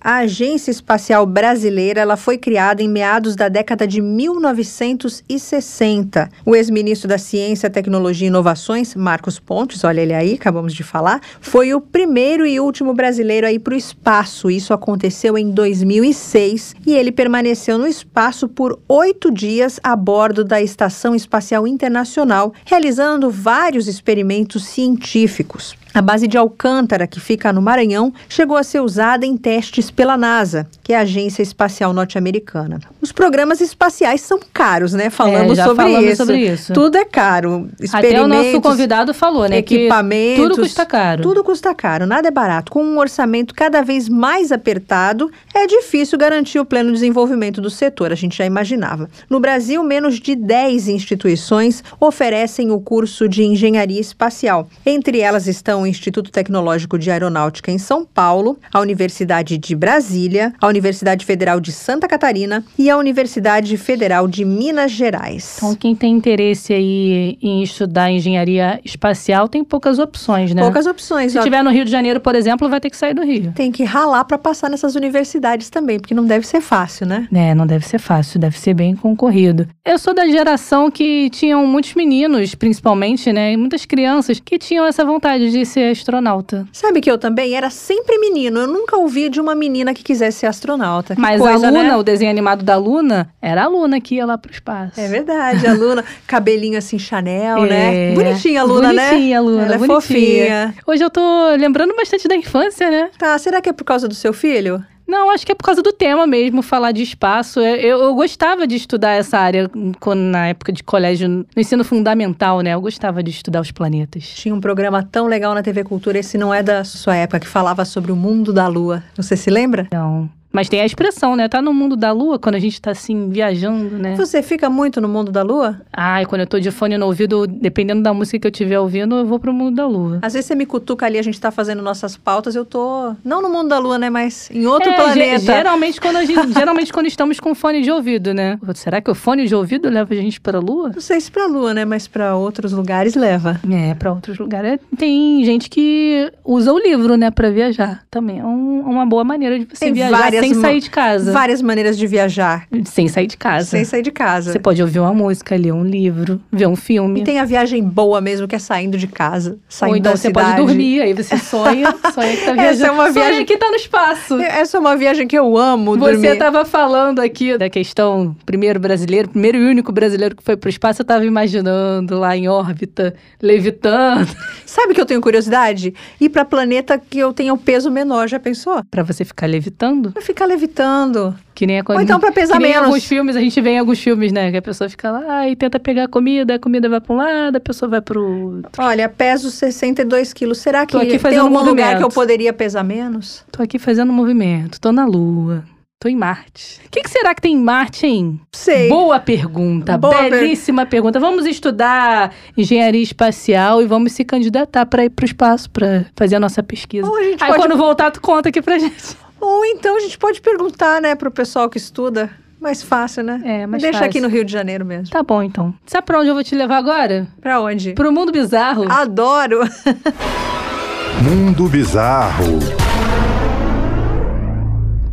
A Agência Espacial Brasileira ela foi criada em meados da década de 1960. O ex-ministro da Ciência, Tecnologia e Inovações, Marcos Pontes, olha ele aí, acabamos de falar, foi o primeiro e último brasileiro a ir para o espaço. Isso aconteceu em 2006 e ele permaneceu no espaço por oito dias a bordo da Estação Espacial Internacional, realizando vários experimentos científicos. A base de Alcântara, que fica no Maranhão, chegou a ser usada em testes pela NASA, que é a Agência Espacial Norte-Americana. Os programas espaciais são caros, né? Falamos, é, sobre, falamos isso. sobre isso. Tudo é caro. Até o nosso convidado falou, né? Equipamentos. tudo custa caro. Tudo custa caro, nada é barato. Com um orçamento cada vez mais apertado, é difícil garantir o pleno desenvolvimento do setor, a gente já imaginava. No Brasil, menos de 10 instituições oferecem o curso de engenharia espacial. Entre elas estão o Instituto Tecnológico de Aeronáutica em São Paulo, a Universidade de Brasília, a Universidade Federal de Santa Catarina e a Universidade Federal de Minas Gerais. Então, quem tem interesse aí em estudar engenharia espacial tem poucas opções, né? Poucas opções. Se estiver no Rio de Janeiro, por exemplo, vai ter que sair do Rio. Tem que ralar para passar nessas universidades também, porque não deve ser fácil, né? É, não deve ser fácil, deve ser bem concorrido. Eu sou da geração que tinham muitos meninos, principalmente, né, e muitas crianças que tinham essa vontade de ser astronauta. Sabe que eu também era sempre menino. Eu nunca ouvi de uma menina que quisesse ser astronauta. Que Mas coisa, a Luna, né? o desenho animado da Luna, era a Luna que ia lá pro espaço. É verdade, a Luna, cabelinho assim Chanel, É. né? Bonitinha a Luna, né? Bonitinha a Luna, Ela é bonitinha. fofinha. Hoje eu tô lembrando bastante da infância, né? Tá, será que é por causa do seu filho? Não, acho que é por causa do tema mesmo, falar de espaço. Eu, eu, eu gostava de estudar essa área quando, na época de colégio, no ensino fundamental, né? Eu gostava de estudar os planetas. Tinha um programa tão legal na TV Cultura, esse não é da sua época, que falava sobre o mundo da Lua. Você se lembra? Não. Mas tem a expressão, né? Tá no mundo da lua, quando a gente tá assim, viajando, né? Você fica muito no mundo da lua? Ai, quando eu tô de fone no ouvido, dependendo da música que eu estiver ouvindo, eu vou pro mundo da lua. Às vezes você me cutuca ali, a gente tá fazendo nossas pautas, eu tô. Não no mundo da lua, né? Mas em outro É, planeta. ge- geralmente, quando a gente, geralmente quando estamos com fone de ouvido, né? Será que o fone de ouvido leva a gente pra lua? Não sei se pra lua, né? Mas pra outros lugares leva. É, pra outros lugares. Tem gente que usa o livro, né, pra viajar. Também é um- uma boa maneira de você Tem viajar várias sem sair de casa. Várias maneiras de viajar Sem sair de casa. sem sair de casa. Você pode ouvir uma música, ler um livro, ver um filme. E tem a viagem boa mesmo, que é saindo de casa. Saindo Ou então da você cidade. pode dormir, aí você sonha, sonha que tá viajando. Essa é uma Sonha viagem- que tá no espaço. Essa é uma viagem que eu amo Você dormir. tava falando aqui da questão primeiro brasileiro, primeiro e único brasileiro que foi pro espaço, eu tava imaginando lá em órbita, levitando, Sabe que eu tenho curiosidade? Ir pra planeta que eu tenha o peso menor, já pensou? Pra você ficar levitando. Pra ficar levitando. Que nem a Ou então pra pesar que menos. alguns filmes, a gente vê em alguns filmes, né? Que a pessoa fica lá e tenta pegar a comida, a comida vai pra um lado, a pessoa vai pro outro. Olha, peso 62 quilos. Será que tem algum lugar movimento. que eu poderia pesar menos? Tô aqui fazendo movimento, tô na Lua, tô em Marte. O que, que será que tem em Marte, hein? Sei. Boa pergunta, Boa per- belíssima pergunta. Vamos estudar engenharia espacial e vamos se candidatar para ir pro espaço para fazer a nossa pesquisa. Aí pode- quando voltar, tu conta aqui pra gente. Ou então a gente pode perguntar, né, pro pessoal que estuda. Mais fácil, né? É, mais Deixa fácil. aqui no Rio de Janeiro mesmo. Tá bom, então. Sabe pra onde eu vou te levar agora? Pra onde? Pro mundo bizarro. Adoro. Mundo Bizarro.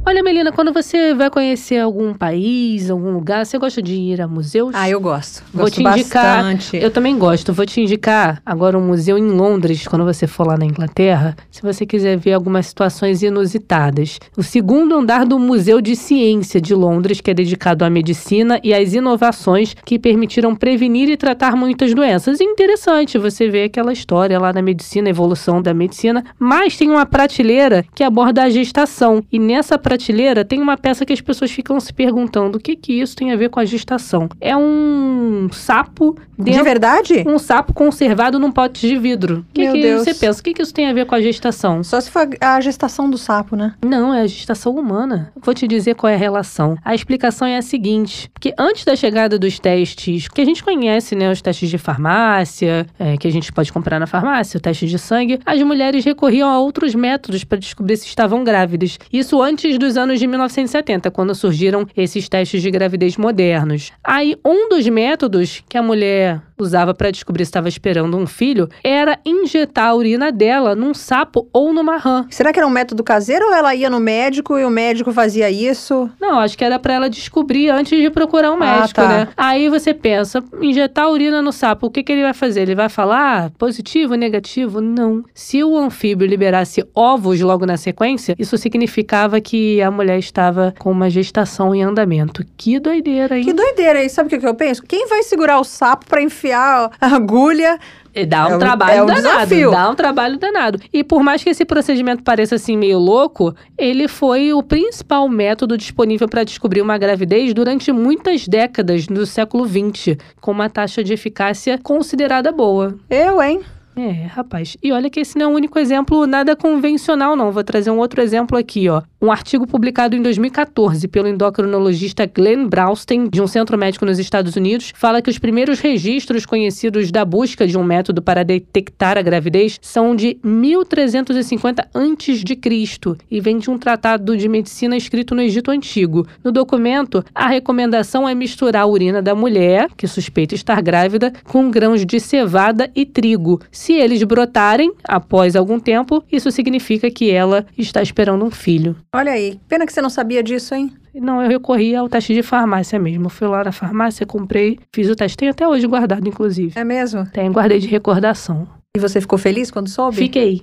Olha, Melina, quando você vai conhecer algum país, algum lugar, você gosta de ir a museus? Ah, eu gosto. Vou gosto te indicar. bastante. Eu também gosto. Vou te indicar agora um museu em Londres, quando você for lá na Inglaterra, se você quiser ver algumas situações inusitadas. O segundo andar do Museu de Ciência de Londres, que é dedicado à medicina e às inovações que permitiram prevenir e tratar muitas doenças. E interessante você ver aquela história lá da medicina, a evolução da medicina. Mas tem uma prateleira que aborda a gestação. E nessa prateleira tem uma peça que as pessoas ficam se perguntando o que que isso tem a ver com a gestação. É um sapo De dentro verdade? um sapo conservado num pote de vidro. Que, Meu que Deus. você pensa? O que, que isso tem a ver com a gestação? Só se for a gestação do sapo, né? Não, é a gestação humana. Vou te dizer qual é a relação. A explicação é a seguinte: que antes da chegada dos testes, que a gente conhece, né, os testes de farmácia, é, que a gente pode comprar na farmácia, o teste de sangue, as mulheres recorriam a outros métodos para descobrir se estavam grávidas. Isso antes dos anos de 1970, quando surgiram esses testes de gravidez modernos. Aí, um dos métodos que a mulher usava para descobrir se estava esperando um filho era injetar a urina dela num sapo ou numa rã. Será que era um método caseiro ou ela ia no médico e o médico fazia isso? Não, acho que era pra ela descobrir antes de procurar um Ah, médico, tá. né? Aí você pensa, injetar urina no sapo, o que, que ele vai fazer? Ele vai falar positivo, negativo? Não. Se o anfíbio liberasse ovos logo na sequência, isso significava que a mulher estava com uma gestação em andamento. Que doideira, hein? Que doideira aí, sabe o que eu penso? Quem vai segurar o sapo pra enfiar a agulha? E Dá um É trabalho é um danado. desafio. Dá um trabalho danado. E por mais que esse procedimento pareça assim meio louco, ele foi o principal método disponível para descobrir uma gravidez durante muitas décadas do século XX, com uma taxa de eficácia considerada boa. Eu, hein? É, rapaz. E olha que esse não é o único exemplo nada convencional, não. Vou trazer um outro exemplo aqui, ó. Um artigo publicado em 2014 pelo endocrinologista Glenn Braustein, de um centro médico nos Estados Unidos, fala que os primeiros registros conhecidos da busca de um método para detectar a gravidez são de 1350 a.C. e vem de um tratado de medicina escrito no Egito Antigo. No documento, a recomendação é misturar a urina da mulher, que suspeita estar grávida, com grãos de cevada e trigo. Se eles brotarem após algum tempo, isso significa que ela está esperando um filho. Olha aí. Pena que você não sabia disso, hein? Não, eu recorri ao teste de farmácia mesmo. Eu fui lá na farmácia, comprei, fiz o teste. Tem até hoje guardado, inclusive. É mesmo? Tem, guardei de recordação. E você ficou feliz quando soube? Fiquei.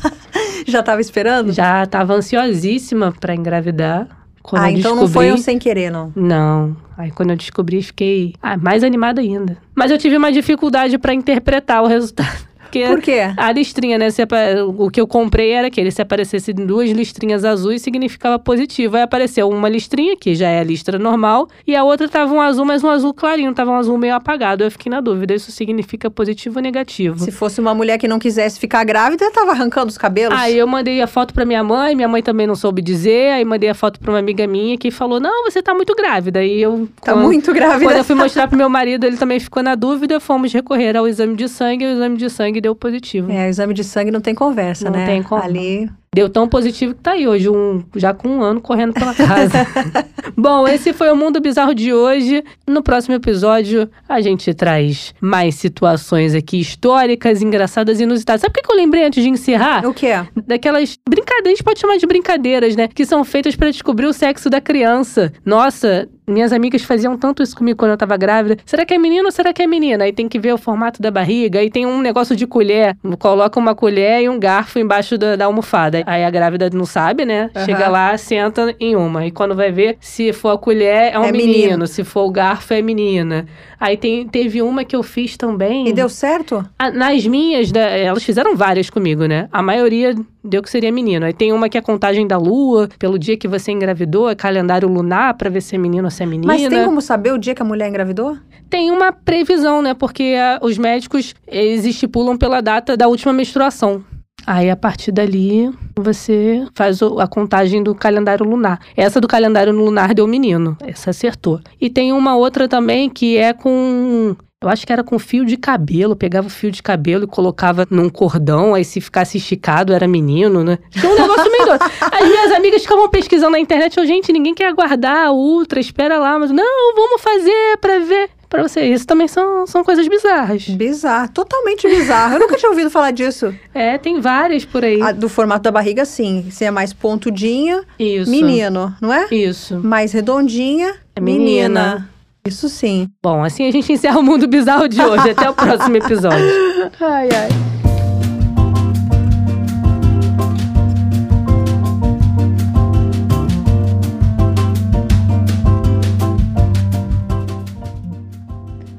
Já tava esperando? Já estava ansiosíssima para engravidar. Quando ah, então não descobri- foi um sem querer, não. Não. Aí quando eu descobri, fiquei ah, mais animada ainda. Mas eu tive uma dificuldade para interpretar o resultado. Porque Por quê? a listrinha, né? se o que eu comprei era aquele. Se aparecesse duas listrinhas azuis, significava positivo. Aí apareceu uma listrinha, que já é a listra normal, e a outra tava um azul, mas um azul clarinho, tava um azul meio apagado. Eu fiquei na dúvida, isso significa positivo ou negativo? Se fosse uma mulher que não quisesse ficar grávida, tava arrancando os cabelos. Aí eu mandei a foto pra minha mãe, minha mãe também não soube dizer, aí mandei a foto pra uma amiga minha que falou: Não, você tá muito grávida. Aí eu. Tá quando- muito grávida. Quando eu fui mostrar pro meu marido, ele também ficou na dúvida, fomos recorrer ao exame de sangue, e o exame de sangue deu positivo. É, exame de sangue não tem conversa, Não né? tem como. Ali. Deu tão positivo que tá aí hoje, um, já com um ano correndo pela casa. Bom, esse foi o Mundo Bizarro de hoje. No próximo episódio, a gente traz mais situações aqui históricas, engraçadas e inusitadas. Sabe o que eu lembrei antes de encerrar? O quê? daquelas brincadeiras, a gente pode chamar de brincadeiras, né? Que são feitas pra descobrir o sexo da criança. Nossa, minhas amigas faziam tanto isso comigo quando eu tava grávida. Será que é menino ou será que é menina? Aí tem que ver o formato da barriga. Aí tem um negócio de colher. Coloca uma colher e um garfo embaixo da, da almofada. Aí a grávida não sabe, né? Aham. Chega lá, senta em uma. E quando vai ver, se for a colher, é um É menino. menino. Se for o garfo, é menina. Aí tem, teve uma que eu fiz também. E deu certo? Ah, Nas minhas, da- elas fizeram várias comigo, né? A maioria deu que seria menino. Aí tem uma que é contagem da lua, pelo dia que você engravidou, é calendário lunar pra ver se é menino ou se é menina. Mas tem como saber o dia que a mulher engravidou? Tem uma previsão, né? Porque ah, os médicos, eles estipulam pela data da última menstruação. Aí, a partir dali, você faz a contagem do calendário lunar. Essa do calendário lunar deu menino. Essa acertou. E tem uma outra também que é com. Eu acho que era com fio de cabelo. Pegava o fio de cabelo e colocava num cordão. Aí, se ficasse esticado, era menino, né? Tinha um negócio meio doido. As minhas amigas ficavam pesquisando na internet. Eu, gente, ninguém quer aguardar a ultra, espera lá. Mas, não, vamos fazer pra ver. Pra você, isso também são, são coisas bizarras. Bizarro, totalmente bizarro. Eu nunca tinha ouvido falar disso. É, tem várias por aí. A do formato da barriga, sim. Se é mais pontudinha, Isso. menino, não é? Isso. Mais redondinha, É menina. Isso sim. Bom, assim a gente encerra o mundo bizarro de hoje. Até o próximo episódio. Ai, ai.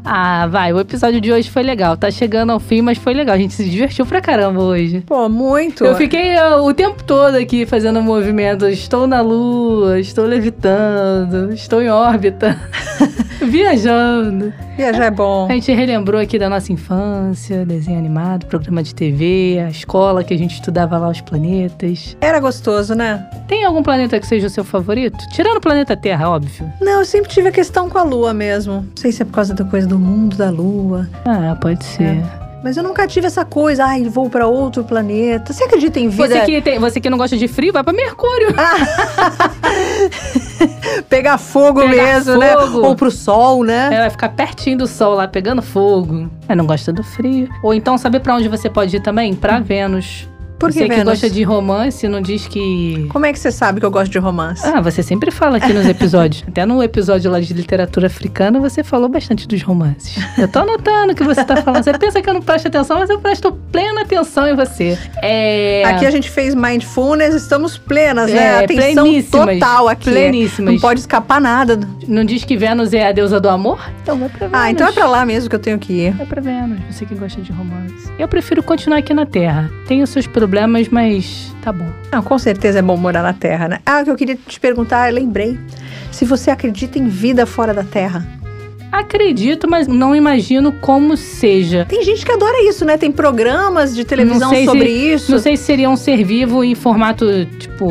Ah, vai. O episódio de hoje foi legal. Tá chegando ao fim, mas foi legal. A gente se divertiu pra caramba hoje. Pô, muito. Eu fiquei ah, o tempo todo aqui fazendo movimentos. Estou na lua, estou levitando, estou em órbita, viajando. Viajar é bom. A gente relembrou aqui da nossa infância, desenho animado, programa de TV, a escola que a gente estudava lá os planetas. Era gostoso, né? Tem algum planeta que seja o seu favorito? Tirando o planeta Terra, óbvio. Não, eu sempre tive a questão com a lua mesmo. Não sei se é por causa da coisa do mundo da lua. Ah, pode ser. Mas eu nunca tive essa coisa, ai, vou pra outro planeta. Você acredita em vida? Você, que tem, você que não gosta de frio, vai pra Mercúrio. Pegar fogo mesmo, né? fogo. Ou pro sol, né? Ela vai ficar pertinho do sol lá, pegando fogo. É, não gosta do frio. Ou então, sabe pra onde você pode ir também? Pra Vênus. Por que você que Vênus? gosta de romance, não diz que... Como é que você sabe que eu gosto de romance? Ah, você sempre fala aqui nos episódios. Até no episódio lá de literatura africana, você falou bastante dos romances. Eu tô anotando o que você tá falando. Você pensa que eu não presto atenção, mas eu presto plena atenção em você. É... Aqui a gente fez mindfulness, estamos plenas, né? É, Atenção pleníssimas, total aqui. pleníssimas. Não pode escapar nada. Não diz que Vênus é a deusa do amor? Então vai pra Vênus. Ah, então é pra lá mesmo que eu tenho que ir. Vai pra Vênus, você que gosta de romance. Eu prefiro continuar aqui na Terra. Os seus problemas, mas tá bom. Não, com certeza é bom morar na Terra, né? Ah, o que eu queria te perguntar, lembrei. Se você acredita em vida fora da Terra. Acredito, mas não imagino como seja. Tem gente que adora isso, né? Tem programas de televisão sobre se- isso. Não sei se seria um ser vivo em formato, tipo,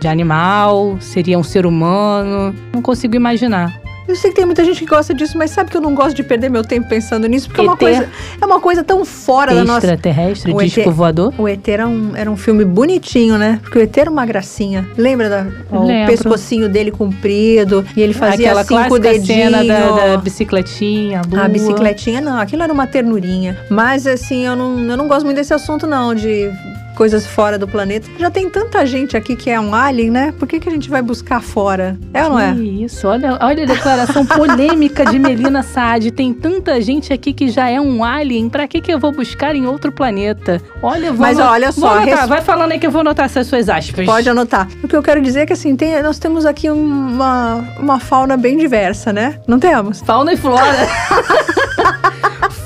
de animal, seria um ser humano. Não consigo imaginar. Eu sei que tem muita gente que gosta disso, mas sabe que eu não gosto de perder meu tempo pensando nisso, porque é uma coisa, é uma coisa tão fora da nossa. Extraterrestre, O disco ET. voador? O ET era um, era um filme bonitinho, né? Porque o ET era uma gracinha. Lembra da, o pescocinho dele comprido e ele fazia Aquela assim com o clássica dedinho. cena da, da bicicletinha, a. A bicicletinha, não, aquilo era uma ternurinha. Mas assim, eu não, eu não gosto muito desse assunto, não, de coisas fora do planeta. Já tem tanta gente aqui que é um alien, né? Por que, que a gente vai buscar fora? É ou não é? Isso, olha, olha a declaração polêmica de Melina Saad. Tem tanta gente aqui que já é um alien. Pra que, que eu vou buscar em outro planeta? Olha, vou Mas olha só, res- vai falando aí que eu vou anotar essas suas aspas. Pode anotar. O que eu quero dizer é que assim, tem, nós temos aqui uma, uma fauna bem diversa, né? Não temos? Fauna e flora.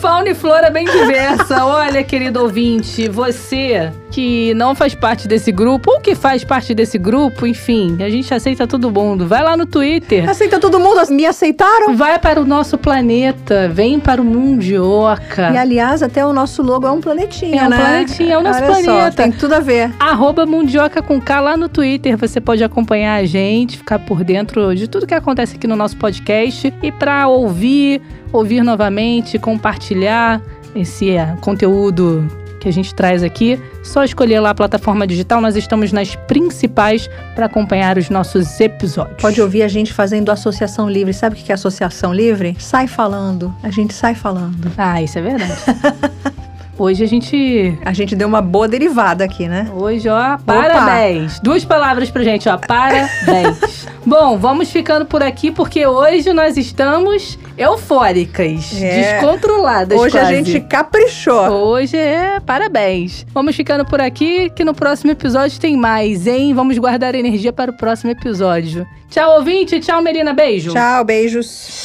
Fauna e flora bem diversa. Olha, querido ouvinte, você que não faz parte desse grupo ou que faz parte desse grupo, enfim, a gente aceita todo mundo. Vai lá no Twitter. Aceita todo mundo? Me aceitaram? Vai para o nosso planeta, vem para o Mundioca. E aliás, até o nosso logo é um planetinha, É um né? planetinha, é o nosso Olha Só, planeta. tem tudo a ver. Arroba Mundioca com K lá no Twitter. Você pode acompanhar a gente, ficar por dentro de tudo que acontece aqui no nosso podcast. E para ouvir, ouvir novamente, compartilhar esse eh, conteúdo que a gente traz aqui, só escolher lá a plataforma digital. Nós estamos nas principais para acompanhar os nossos episódios. Pode ouvir a gente fazendo associação livre. Sabe o que é associação livre? Sai falando. A gente sai falando. Ah, isso é verdade. Hoje a gente. A gente deu uma boa derivada aqui, né? Hoje, ó, parabéns. Duas palavras pra gente, ó, parabéns. Bom, vamos ficando por aqui porque hoje nós estamos eufóricas, É. descontroladas Hoje a quase. gente caprichou. Hoje é parabéns. Vamos ficando por aqui que no próximo episódio tem mais, hein? Vamos guardar energia para o próximo episódio. Tchau, ouvinte. Tchau, Melina. Beijo. Tchau, beijos.